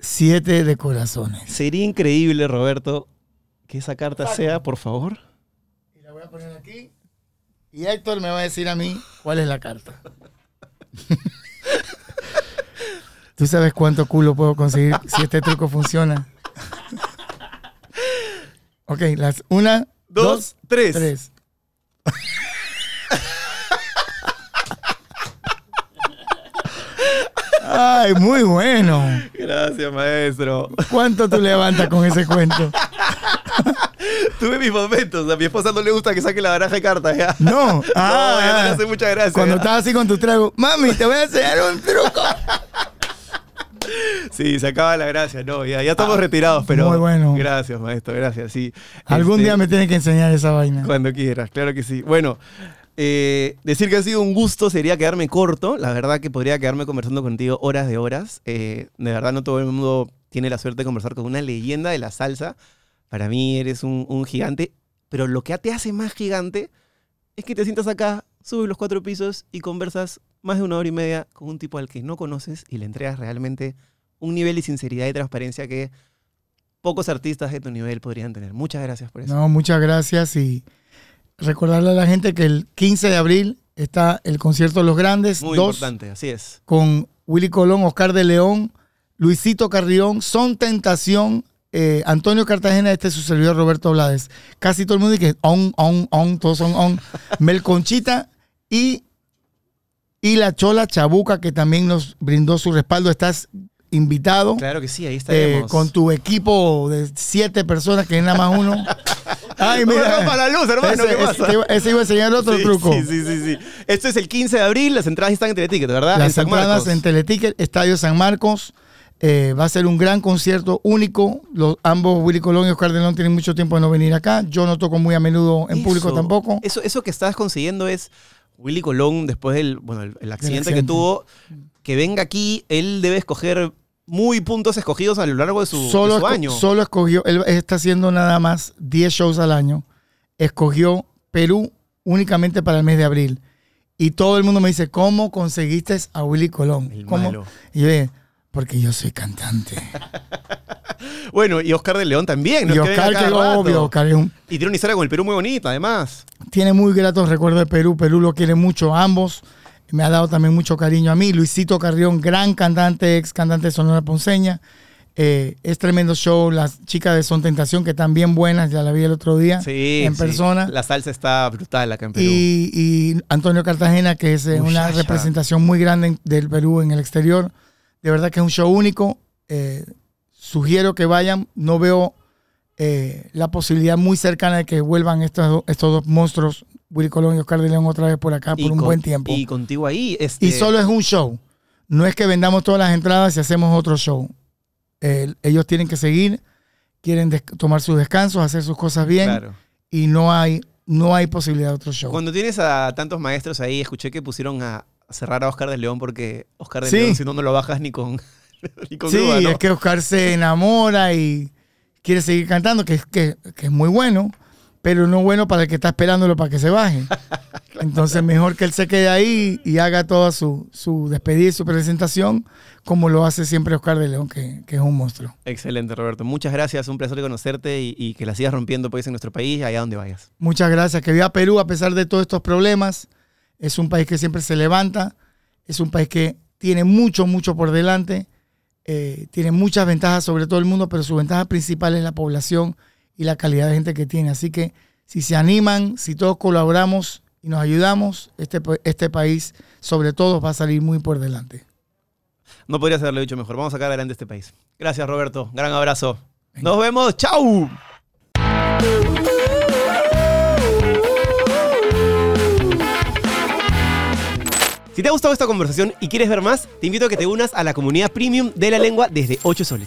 Siete de corazones. Sería increíble, Roberto, que esa carta sea, por favor. Y la voy a poner aquí. Y Héctor me va a decir a mí cuál es la carta. ¿Tú sabes cuánto culo puedo conseguir si este truco funciona? ok, las una, Dos, dos, tres. tres. Ay, muy bueno. Gracias, maestro. ¿Cuánto tú levantas con ese cuento? Tuve mis momentos. A mi esposa no le gusta que saque la baraja de cartas. ¿ya? No. no, ya no Ah, le hace mucha gracia. Cuando estás así con tu trago, mami, te voy a enseñar un truco. Sí, se acaba la gracia. No, ya, ya estamos retirados, pero. Ah, muy bueno. Gracias, maestro, gracias. Sí. Algún Este, día me tienes que enseñar esa vaina. Cuando quieras, claro que sí. Bueno, eh, decir que ha sido un gusto sería quedarme corto. La verdad que podría quedarme conversando contigo horas de horas. Eh, de verdad no todo el mundo tiene la suerte de conversar con una leyenda de la salsa. Para mí eres un, un gigante. Pero lo que te hace más gigante es que te sientas acá, subes los cuatro pisos y conversas más de una hora y media con un tipo al que no conoces y le entregas realmente un nivel de sinceridad y transparencia que pocos artistas de tu nivel podrían tener. Muchas gracias por eso. No, muchas gracias y recordarle a la gente que el 15 de abril está el concierto de los grandes, Muy dos importante, así es. con Willy Colón, Oscar de León, Luisito Carrión, Son Tentación, eh, Antonio Cartagena, este es su servidor Roberto Blades. Casi todo el mundo dice on, on, on, todos son on. Melconchita y, y la Chola Chabuca, que también nos brindó su respaldo. Estás invitado Claro que sí, ahí eh, estaremos. con tu equipo de siete personas, que es nada más uno. Ay, mira. para la luz, hermano, ese, ¿qué pasa? ese iba a enseñar otro Sí, truco. Sí, sí, sí, sí. Esto es el 15 de abril, las entradas están en Teleticket, ¿verdad? Las entradas en Teleticket, Estadio San Marcos. Eh, va a ser un gran concierto único. Los, ambos, Willy Colón y Oscar de León, tienen mucho tiempo de no venir acá. Yo no toco muy a menudo en público tampoco. Eso, eso que estás consiguiendo es Willy Colón, después del bueno, el, el accidente que tuvo, que venga aquí, él debe escoger muy puntos escogidos a lo largo de su, de solo, su año. solo escogió, él está haciendo nada más 10 shows al año. Escogió Perú únicamente para el mes de abril. Y todo el mundo me dice, ¿cómo conseguiste a Willy Colón? El ¿Cómo? malo. Y yo dije, porque yo soy cantante. Bueno, y Oscar de León también. ¿no? y que Oscar, que rato. obvio, Oscar es un, Y tiene una historia con el Perú muy bonita, además. tiene muy gratos recuerdos de Perú. Perú lo quiere mucho ambos. Me ha dado también mucho cariño a mí. Luisito Carrión, gran cantante, ex cantante de Sonora Ponceña. Eh, es tremendo show. Las chicas de Son Tentación, que están bien buenas, ya la vi el otro día Sí. en sí. persona. La salsa está brutal acá en Perú. Y, y Antonio Cartagena, que es eh, una representación muy grande del Perú en el exterior. De verdad que es un show único. Eh, sugiero que vayan. No veo eh, la posibilidad muy cercana de que vuelvan estos, estos dos monstruos, Willy Colón y Oscar de León, otra vez por acá Y por un con- buen tiempo. Y Y, contigo ahí. Este, solo es un show. No es que vendamos todas las entradas y hacemos otro show. Eh, ellos tienen que seguir, quieren tomar sus descansos, hacer sus cosas bien Claro. y no hay, no hay posibilidad de otro show. Cuando tienes a tantos maestros ahí, escuché que pusieron a cerrar a Oscar de León porque Oscar de Sí. León, si no, no lo bajas ni con, ni con Sí, es que Oscar se enamora y quiere seguir cantando, que, es- que, que es muy bueno, pero no bueno para el que está esperándolo para que se baje. Entonces, mejor que él se quede ahí y haga toda su, su despedida y su presentación, como lo hace siempre Oscar de León, que, que es un monstruo. Excelente, Roberto. Muchas gracias. Un placer conocerte y, y que la sigas rompiendo pues, en nuestro país, allá donde vayas. Muchas gracias. Que viva Perú a pesar de todos estos problemas. Es un país que siempre se levanta. Es un país que tiene mucho, mucho por delante. Eh, tiene muchas ventajas sobre todo el mundo, pero su ventaja principal es la población y la calidad de gente que tiene. Así que si se animan, si todos colaboramos y nos ayudamos, este, este país sobre todo va a salir muy por delante. No podrías haberlo dicho mejor. Vamos a sacar adelante este país. Gracias, Roberto. Gran abrazo. Nos vemos. ¡Chau! Si te ha gustado esta conversación y quieres ver más, te invito a que te unas a la comunidad premium de la lengua desde 8 soles.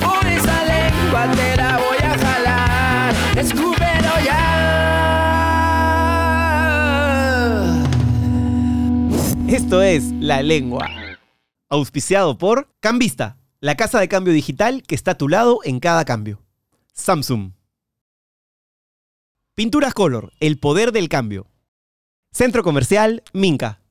Por esa lengua te la voy a jalar. Escúpelo ya. Esto es La Lengua. Auspiciado por Cambista, la casa de cambio digital que está a tu lado en cada cambio. Samsung. Pinturas Color, el poder del cambio. Centro Comercial Minca.